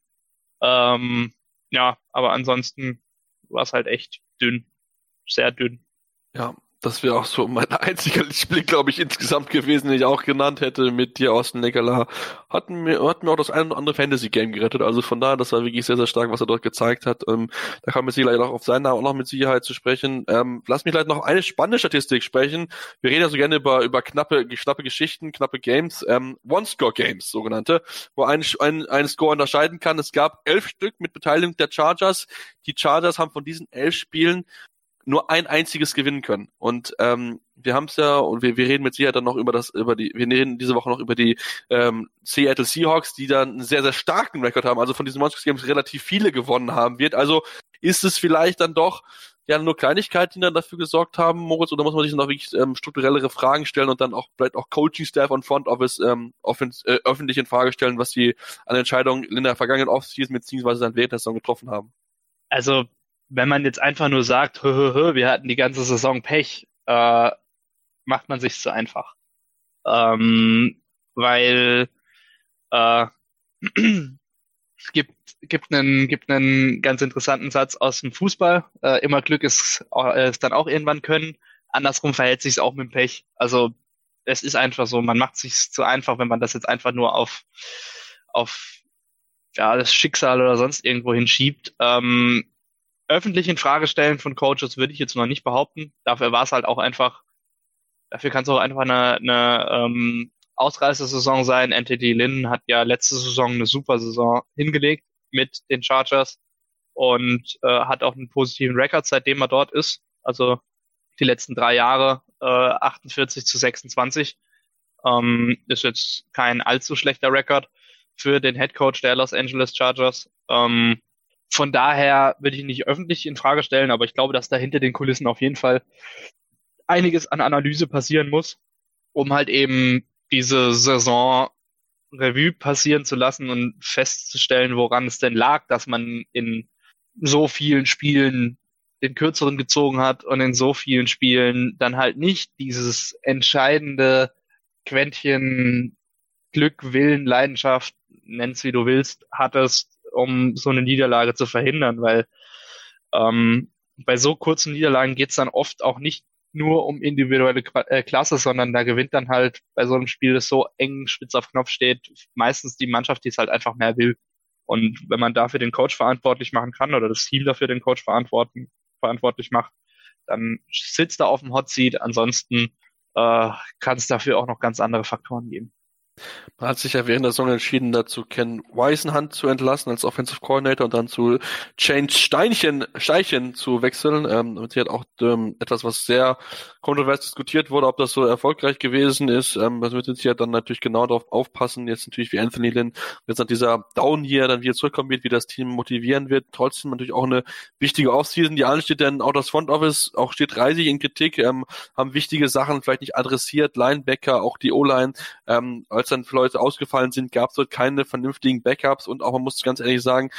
Ähm, ja, aber ansonsten war es halt echt dünn, sehr dünn. Ja, das wäre auch so mein einziger Lichtblick, glaube ich, insgesamt gewesen, den ich auch genannt hätte mit dir aus dem Neckerla. Hatten mir, hat mir auch das ein oder andere Fantasy-Game gerettet. Also von daher, das war wirklich sehr, sehr stark, was er dort gezeigt hat. Ähm, da kann man sich gleich auch auf seinen Namen auch noch mit Sicherheit zu sprechen. Ähm, lass mich gleich noch eine spannende Statistik sprechen. Wir reden ja so gerne über, über knappe, knappe Geschichten, knappe Games, ähm, One-Score-Games, sogenannte, wo ein, ein, ein Score unterscheiden kann. Es gab elf Stück mit Beteiligung der Chargers. Die Chargers haben von diesen elf Spielen nur ein einziges gewinnen können. Und ähm, wir haben es ja, und wir, wir reden mit Sicherheit dann noch über das, über die, wir reden diese Woche noch über die ähm, Seattle Seahawks, die dann einen sehr, sehr starken Rekord haben, also von diesen Monsters Games relativ viele gewonnen haben wird. Also ist es vielleicht dann doch ja nur Kleinigkeiten, die dann dafür gesorgt haben, Moritz, oder muss man sich dann auch wirklich ähm, strukturellere Fragen stellen und dann auch vielleicht auch Coaching-Staff und Front Office ähm, äh, öffentlich in Frage stellen, was sie an Entscheidungen in der vergangenen Offseason beziehungsweise dann während der Saison getroffen haben? Also wenn man jetzt einfach nur sagt, hö, hö, hö, wir hatten die ganze Saison Pech, äh, macht man sich zu einfach. Ähm, weil Äh, es gibt, gibt, einen, gibt einen ganz interessanten Satz aus dem Fußball. Äh, immer Glück ist, äh, ist dann auch irgendwann können. Andersrum verhält sich es auch mit Pech. Also es ist einfach so, man macht sich zu einfach, wenn man das jetzt einfach nur auf, auf ja, das Schicksal oder sonst irgendwo hinschiebt. Ähm, öffentlich in Frage stellen von Coaches würde ich jetzt noch nicht behaupten. Dafür war es halt auch einfach, dafür kann es auch einfach eine, eine ähm, Ausreißersaison sein. Anthony Lynn hat ja letzte Saison eine super Saison hingelegt mit den Chargers und äh, hat auch einen positiven Rekord, seitdem er dort ist. Also die letzten drei Jahre äh, 48 zu 26. Ähm, ist jetzt kein allzu schlechter Rekord für den Head Coach der Los Angeles Chargers. Ähm, von daher würde ich ihn nicht öffentlich in Frage stellen, aber ich glaube, dass da hinter den Kulissen auf jeden Fall einiges an Analyse passieren muss, um halt eben diese Saison Revue passieren zu lassen und festzustellen, woran es denn lag, dass man in so vielen Spielen den kürzeren gezogen hat und in so vielen Spielen dann halt nicht dieses entscheidende Quäntchen Glück, Willen, Leidenschaft, nenn's wie du willst, hattest, um so eine Niederlage zu verhindern, weil ähm, bei so kurzen Niederlagen geht's dann oft auch nicht nur um individuelle äh, Klasse, sondern da gewinnt dann halt bei so einem Spiel, das so eng spitz auf Knopf steht, meistens die Mannschaft, die es halt einfach mehr will. Und wenn man dafür den Coach verantwortlich machen kann oder das Team dafür den Coach verantworten, verantwortlich macht, dann sitzt er auf dem Hot Seat. Ansonsten äh, kann es dafür auch noch ganz andere Faktoren geben. Man hat sich ja während der Saison entschieden, dazu Ken Weisenhand zu entlassen als Offensive Coordinator und dann zu Change Steinchen, Steinchen zu wechseln. Ähm, und sie hat auch ähm, etwas, was sehr kontrovers diskutiert wurde, ob das so erfolgreich gewesen ist. Ähm, das wird jetzt ja dann natürlich genau darauf aufpassen. Jetzt natürlich wie Anthony Lynn, jetzt nach dieser Down hier dann wieder zurückkommen wird, wie das Team motivieren wird. Trotzdem natürlich auch eine wichtige Offseason, die ansteht, denn auch das Front Office auch steht reisig in Kritik, ähm, haben wichtige Sachen vielleicht nicht adressiert, Linebacker, auch die O-Line, ähm, als als dann Leute ausgefallen sind, gab es dort keine vernünftigen Backups und auch man muss ganz ehrlich sagen,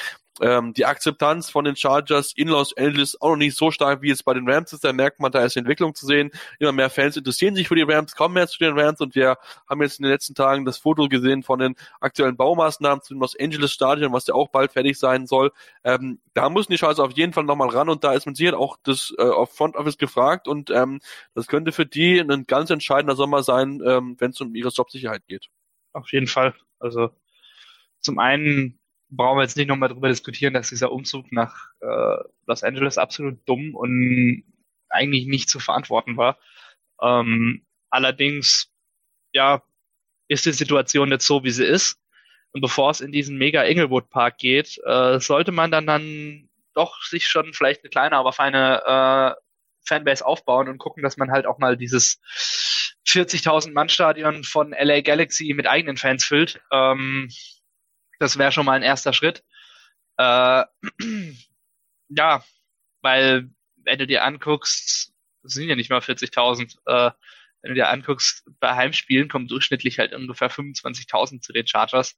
ähm, die Akzeptanz von den Chargers in Los Angeles auch noch nicht so stark, wie es bei den Rams ist. Da merkt man, da ist Entwicklung zu sehen. Immer mehr Fans interessieren sich für die Rams, kommen mehr zu den Rams und wir haben jetzt in den letzten Tagen das Foto gesehen von den aktuellen Baumaßnahmen zum Los Angeles Stadion, was ja auch bald fertig sein soll. Ähm, da müssen die Chargers auf jeden Fall nochmal ran und da ist man sicher auch das äh, auf Front Office gefragt und ähm, das könnte für die ein ganz entscheidender Sommer sein, ähm, wenn es um ihre Jobsicherheit geht. Auf jeden Fall. Also zum einen brauchen wir jetzt nicht nochmal darüber diskutieren, dass dieser Umzug nach äh, Los Angeles absolut dumm und eigentlich nicht zu verantworten war. Ähm, allerdings, ja, ist die Situation jetzt so, wie sie ist. Und bevor es in diesen mega Englewood Park geht, äh, sollte man dann dann doch sich schon vielleicht eine kleine, aber feine äh, Fanbase aufbauen und gucken, dass man halt auch mal dieses 40.000 Mann Stadion von LA Galaxy mit eigenen Fans füllt. Ähm, das wäre schon mal ein erster Schritt. Äh, ja, weil wenn du dir anguckst, sind ja nicht mal 40.000, äh, wenn du dir anguckst, bei Heimspielen kommen durchschnittlich halt ungefähr 25.000 zu den Chargers.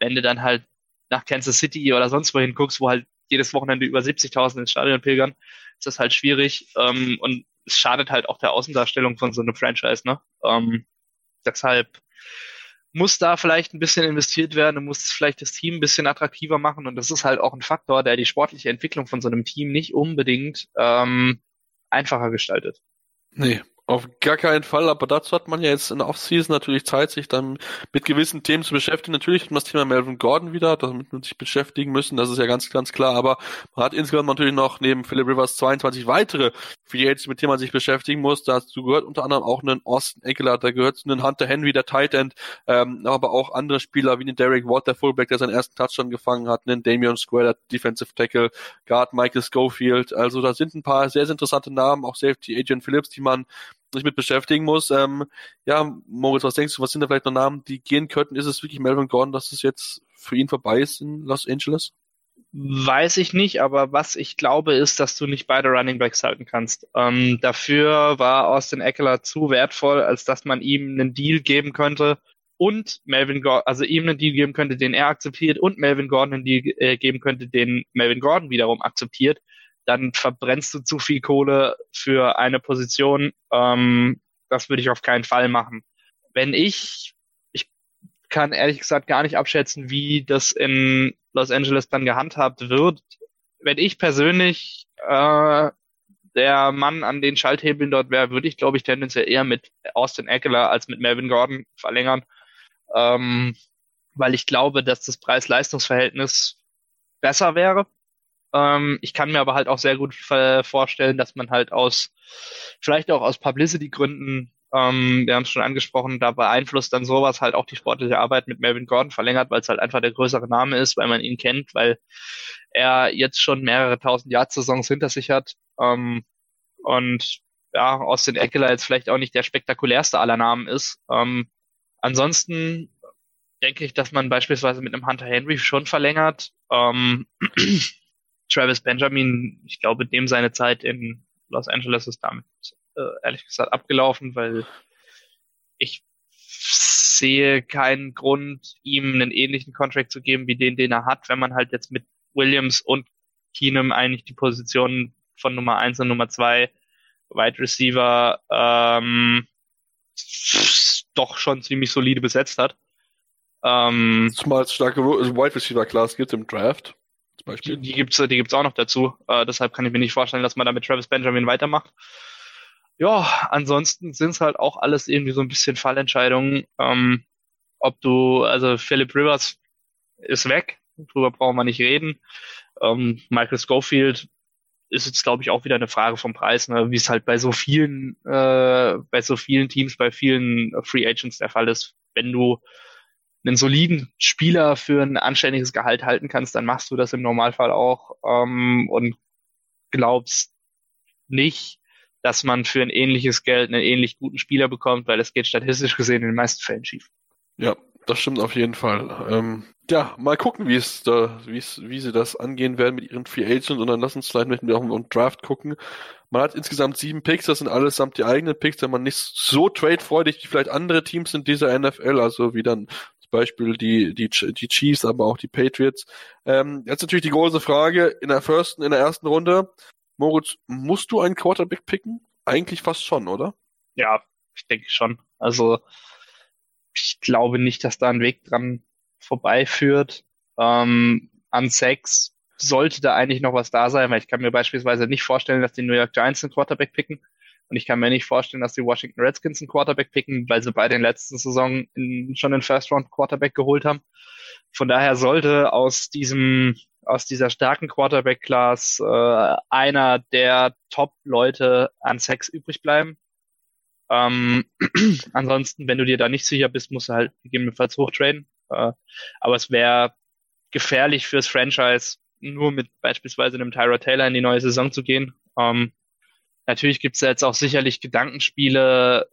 Wenn du dann halt nach Kansas City oder sonst wohin guckst, wo halt jedes Wochenende über 70.000 ins Stadion pilgern, ist das halt schwierig. Ähm, und es schadet halt auch der Außendarstellung von so einem Franchise, ne? Ähm, deshalb muss da vielleicht ein bisschen investiert werden, muss vielleicht das Team ein bisschen attraktiver machen und das ist halt auch ein Faktor, der die sportliche Entwicklung von so einem Team nicht unbedingt ähm, einfacher gestaltet. Nee, auf gar keinen Fall, aber dazu hat man ja jetzt in der Offseason natürlich Zeit, sich dann mit gewissen Themen zu beschäftigen. Natürlich das Thema Melvin Gordon wieder, damit man sich beschäftigen müssen, das ist ja ganz, ganz klar, aber man hat insgesamt natürlich noch neben Philip Rivers 22 weitere Free mit denen man sich beschäftigen muss. Dazu gehört unter anderem auch einen Austin Eckler, da gehört einen Hunter Henry, der Tight End, ähm, aber auch andere Spieler wie den Derek Watt, der Fullback, der seinen ersten Touchdown gefangen hat, einen Damian Square, der Defensive Tackle, Guard Michael Schofield. Also da sind ein paar sehr, sehr interessante Namen, auch Safety Agent Phillips, die man sich mit beschäftigen muss. Ähm, ja, Moritz, was denkst du, was sind da vielleicht noch Namen, die gehen könnten? Ist es wirklich Melvin Gordon, dass es jetzt für ihn vorbei ist in Los Angeles? Weiß ich nicht, aber was ich glaube, ist, dass du nicht beide Running Backs halten kannst. Ähm, dafür war Austin Eckler zu wertvoll, als dass man ihm einen Deal geben könnte und Melvin Gordon, also ihm einen Deal geben könnte, den er akzeptiert und Melvin Gordon einen Deal äh, geben könnte, den Melvin Gordon wiederum akzeptiert dann verbrennst du zu viel Kohle für eine Position. Ähm, das würde ich auf keinen Fall machen. Wenn ich, ich kann ehrlich gesagt gar nicht abschätzen, wie das in Los Angeles dann gehandhabt wird. Wenn ich persönlich äh, der Mann an den Schalthebeln dort wäre, würde ich, glaube ich, tendenziell eher mit Austin Eckler als mit Melvin Gordon verlängern, ähm, weil ich glaube, dass das Preis-Leistungs-Verhältnis besser wäre. Ähm, ich kann mir aber halt auch sehr gut vorstellen, dass man halt aus, vielleicht auch aus Publicity-Gründen, ähm, wir haben es schon angesprochen, da beeinflusst dann sowas halt auch die sportliche Arbeit mit Melvin Gordon verlängert, weil es halt einfach der größere Name ist, weil man ihn kennt, weil er jetzt schon mehrere tausend Jahr-Saisons hinter sich hat. Ähm, und ja, Austin Eckler jetzt vielleicht auch nicht der spektakulärste aller Namen ist. Ähm, ansonsten denke ich, dass man beispielsweise mit einem Hunter Henry schon verlängert. Ähm, Travis Benjamin, ich glaube, dem seine Zeit in Los Angeles ist damit äh, ehrlich gesagt abgelaufen, weil ich sehe keinen Grund, ihm einen ähnlichen Contract zu geben wie den, den er hat, wenn man halt jetzt mit Williams und Keenum eigentlich die Positionen von Nummer eins und Nummer zwei Wide Receiver ähm, doch schon ziemlich solide besetzt hat. Ähm, Zumal es starke Wide Receiver Class gibt im Draft. Zum Beispiel. Die, die gibt's, die gibt's auch noch dazu. Äh, deshalb kann ich mir nicht vorstellen, dass man da mit Travis Benjamin weitermacht. Ja, ansonsten sind's halt auch alles irgendwie so ein bisschen Fallentscheidungen. Ähm, ob du, also Philip Rivers ist weg, drüber brauchen wir nicht reden. Ähm, Michael Schofield ist jetzt, glaube ich, auch wieder eine Frage vom Preis, ne? wie es halt bei so vielen, äh, bei so vielen Teams, bei vielen Free Agents der Fall ist. Wenn du einen soliden Spieler für ein anständiges Gehalt halten kannst, dann machst du das im Normalfall auch ähm, und glaubst nicht, dass man für ein ähnliches Geld einen ähnlich guten Spieler bekommt, weil es geht statistisch gesehen in den meisten Fällen schief. Ja, das stimmt auf jeden Fall. Ähm, ja, mal gucken, wie es da, wie es, wie sie das angehen werden mit ihren Free Agents und dann lass uns vielleicht mit dem Draft gucken. Man hat insgesamt sieben Picks, das sind allesamt die eigenen Picks, wenn man nicht so tradefreudig wie vielleicht andere Teams in dieser NFL, also wie dann zum Beispiel die, die, die Chiefs, aber auch die Patriots. Ähm, jetzt natürlich die große Frage, in der ersten, in der ersten Runde, Moritz, musst du einen Quarterback picken? Eigentlich fast schon, oder? Ja, ich denke schon. Also, ich glaube nicht, dass da ein Weg dran vorbeiführt. Ähm, an Sex sollte da eigentlich noch was da sein, weil ich kann mir beispielsweise nicht vorstellen, dass die New York Giants einen Quarterback picken. Und ich kann mir nicht vorstellen, dass die Washington Redskins einen Quarterback picken, weil sie bei den letzten Saison in, schon einen First Round Quarterback geholt haben. Von daher sollte aus diesem, aus dieser starken Quarterback Class äh, einer der Top Leute an Sex übrig bleiben. Ähm, ansonsten, wenn du dir da nicht sicher bist, musst du halt gegebenenfalls hochtraden. Äh, aber es wäre gefährlich fürs Franchise, nur mit beispielsweise einem Tyra Taylor in die neue Saison zu gehen. Ähm, natürlich gibt es jetzt auch sicherlich Gedankenspiele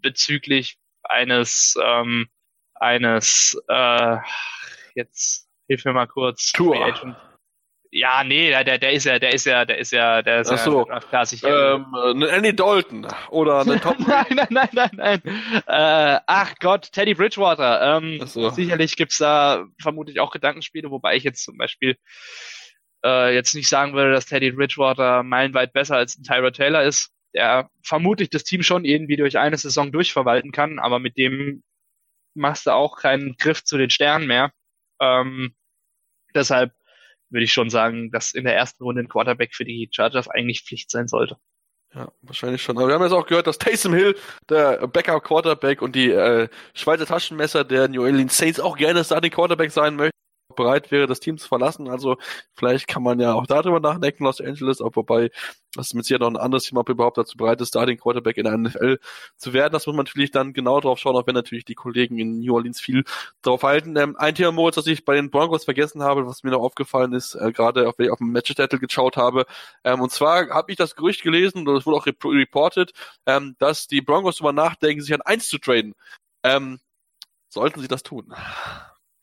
bezüglich eines eines äh, jetzt hilf mir mal kurz. Tour ja, nee, der, der ist ja, der ist ja, der ist ja, der ist Ach so. ja klassisch. Ähm, äh, Andy Dalton oder eine Top. nein, nein, nein, nein, nein. Äh, ach Gott, Teddy Bridgewater. Ähm, so. Sicherlich gibt's da vermutlich auch Gedankenspiele, wobei ich jetzt zum Beispiel äh, jetzt nicht sagen würde, dass Teddy Bridgewater meilenweit besser als ein Tyra Taylor ist, der vermutlich das Team schon irgendwie durch eine Saison durchverwalten kann, aber mit dem machst du auch keinen Griff zu den Sternen mehr. Ähm, deshalb würde ich schon sagen, dass in der ersten Runde ein Quarterback für die Chargers eigentlich Pflicht sein sollte. Ja, wahrscheinlich schon. Aber wir haben jetzt auch gehört, dass Taysom Hill, der Backup Quarterback und die äh, Schweizer Taschenmesser der New Orleans Saints auch gerne Starting Quarterback sein möchten bereit wäre, das Team zu verlassen. Also vielleicht kann man ja auch darüber nachdenken, Los Angeles, auch wobei das mit sicher noch ein anderes Team, ob überhaupt dazu bereit ist, Starting Quarterback in der NFL zu werden. Das muss man natürlich dann genau drauf schauen, auch wenn natürlich die Kollegen in New Orleans viel drauf halten. Ähm, ein Thema, Moritz, das ich bei den Broncos vergessen habe, was mir noch aufgefallen ist, äh, gerade auf, auf dem Match-Title geschaut habe. Ähm, und zwar habe ich das Gerücht gelesen, und es wurde auch reported, ähm, dass die Broncos darüber nachdenken, sich an eins zu traden. Ähm, sollten sie das tun?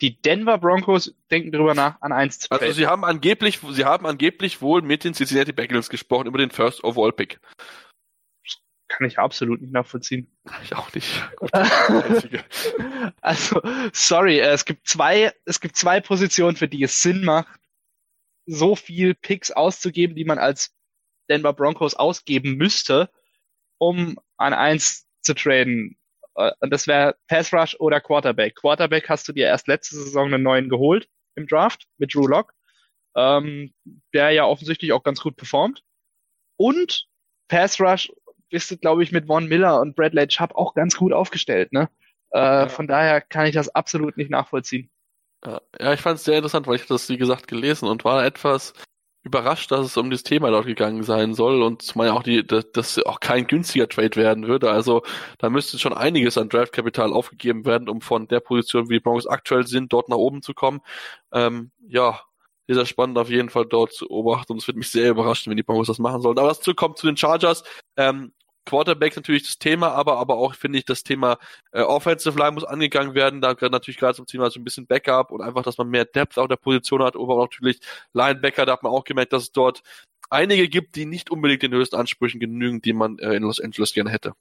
Die Denver Broncos denken darüber nach, an 1 zu Also sie haben angeblich, sie haben angeblich wohl mit den Cincinnati Bengals gesprochen über den First Overall Pick. Kann ich absolut nicht nachvollziehen. Ich auch nicht. also, sorry, es gibt zwei, es gibt zwei Positionen, für die es Sinn macht, so viel Picks auszugeben, die man als Denver Broncos ausgeben müsste, um an 1 zu traden. Äh, und das wäre Pass Rush oder Quarterback. Quarterback hast du dir erst letzte Saison einen neuen geholt im Draft mit Drew Lock, ähm, der ja offensichtlich auch ganz gut performt. Und Pass Rush bist du, glaube ich, mit Von Miller und Bradley Chubb auch ganz gut aufgestellt. Ne? Äh, ja. Von daher kann ich das absolut nicht nachvollziehen. Ja, ich fand es sehr interessant, weil ich das, wie gesagt, gelesen und war etwas überrascht, dass es um dieses Thema dort gegangen sein soll und zumal ja auch die, dass, dass auch kein günstiger Trade werden würde. Also da müsste schon einiges an Draftkapital aufgegeben werden, um von der Position, wie die Broncos aktuell sind, dort nach oben zu kommen. Ähm, ja, sehr spannend auf jeden Fall dort zu beobachten und es wird mich sehr überraschen, wenn die Broncos das machen sollten. Aber das kommt zu den Chargers. Ähm, Quarterback natürlich das Thema, aber aber auch finde ich das Thema äh, Offensive Line muss angegangen werden. Da gerade natürlich gerade zum Thema so ein bisschen Backup und einfach, dass man mehr Depth auf der Position hat. Aber natürlich Linebacker, da hat man auch gemerkt, dass es dort einige gibt, die nicht unbedingt den höchsten Ansprüchen genügen, die man äh, in Los Angeles gerne hätte.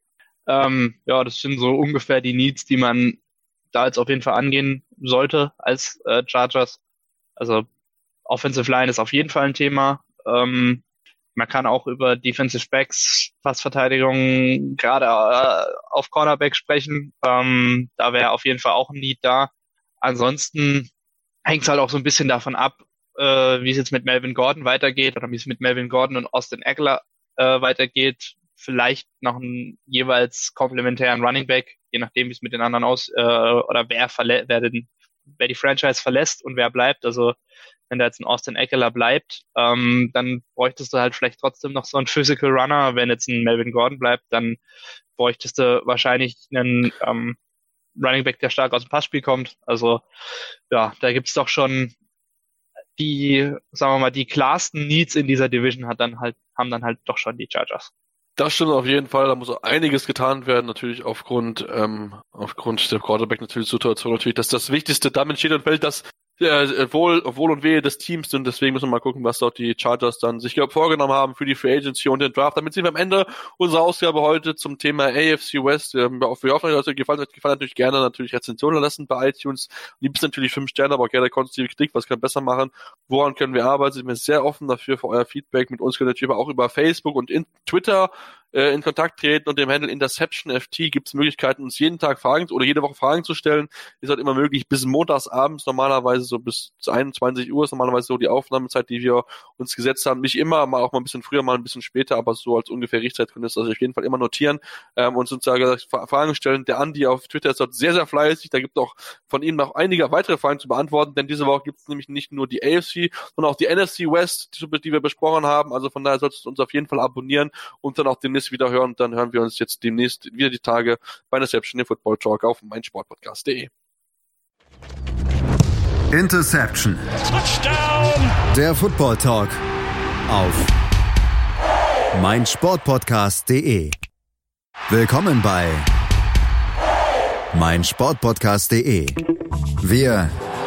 Ähm, ja, das sind so ungefähr die Needs, die man da jetzt auf jeden Fall angehen sollte als äh, Chargers. Also Offensive Line ist auf jeden Fall ein Thema. Ähm, man kann auch über Defensive Backs, Passverteidigung, gerade äh, auf Cornerback sprechen. Ähm, da wäre auf jeden Fall auch ein Need da. Ansonsten hängt es halt auch so ein bisschen davon ab, äh, wie es jetzt mit Melvin Gordon weitergeht oder wie es mit Melvin Gordon und Austin Eckler äh, weitergeht. Vielleicht noch einen jeweils komplementären Running Back, je nachdem, wie es mit den anderen aus äh, oder wer, verlä wer, den, wer die Franchise verlässt und wer bleibt. Also wenn da jetzt ein Austin Eckler bleibt, ähm, dann bräuchtest du halt vielleicht trotzdem noch so einen Physical Runner. Wenn jetzt ein Melvin Gordon bleibt, dann bräuchtest du wahrscheinlich einen ähm, Running Back, der stark aus dem Passspiel kommt. Also ja, da gibt's doch schon die, sagen wir mal, die klarsten Needs in dieser Division hat dann halt, haben dann halt doch schon die Chargers. Das stimmt auf jeden Fall. Da muss einiges getan werden, natürlich aufgrund ähm, aufgrund der Quarterback natürlich Situation natürlich, dass das Wichtigste damit steht und fällt, dass äh, Wohl, Wohl und Wehe des Teams und deswegen müssen wir mal gucken, was dort die Chargers dann sich vorgenommen haben für die Free Agency und den Draft. Damit sind wir am Ende unserer Ausgabe heute zum Thema AFC West. Ähm, wir hoffen, dass euch gefallen hat. Gefallen natürlich gerne natürlich Rezensionen lassen bei iTunes. Liebst natürlich fünf Sterne, aber auch gerne konstruktive Kritik. Was können wir besser machen? Woran können wir arbeiten? Sind wir sehr offen dafür für euer Feedback. Mit uns könnt ihr natürlich auch über Facebook und in Twitter äh, in Kontakt treten und dem Handle InterceptionFT gibt es Möglichkeiten, uns jeden Tag Fragen oder jede Woche Fragen zu stellen. Ist halt immer möglich bis montags abends, normalerweise so bis 21 Uhr ist normalerweise so die Aufnahmezeit, die wir uns gesetzt haben. Nicht immer, mal auch mal ein bisschen früher, mal ein bisschen später, aber so als ungefähr Richtzeit könnt ihr das auf jeden Fall immer notieren ähm, und sozusagen Fragen stellen. Der Andi auf Twitter ist dort sehr, sehr fleißig. Da gibt es auch von ihm noch einige weitere Fragen zu beantworten, denn diese Woche gibt es nämlich nicht nur die AFC, sondern auch die NFC West, die, die wir besprochen haben. Also von daher solltest du uns auf jeden Fall abonnieren und dann auch demnächst demnächst wieder hören. Dann hören wir uns jetzt demnächst wieder die Tage bei Interception, dem Football Talk auf meinsportpodcast.de. Interception. Touchdown. Der Football Talk auf meinsportpodcast.de. Willkommen bei meinsportpodcast.de. Wir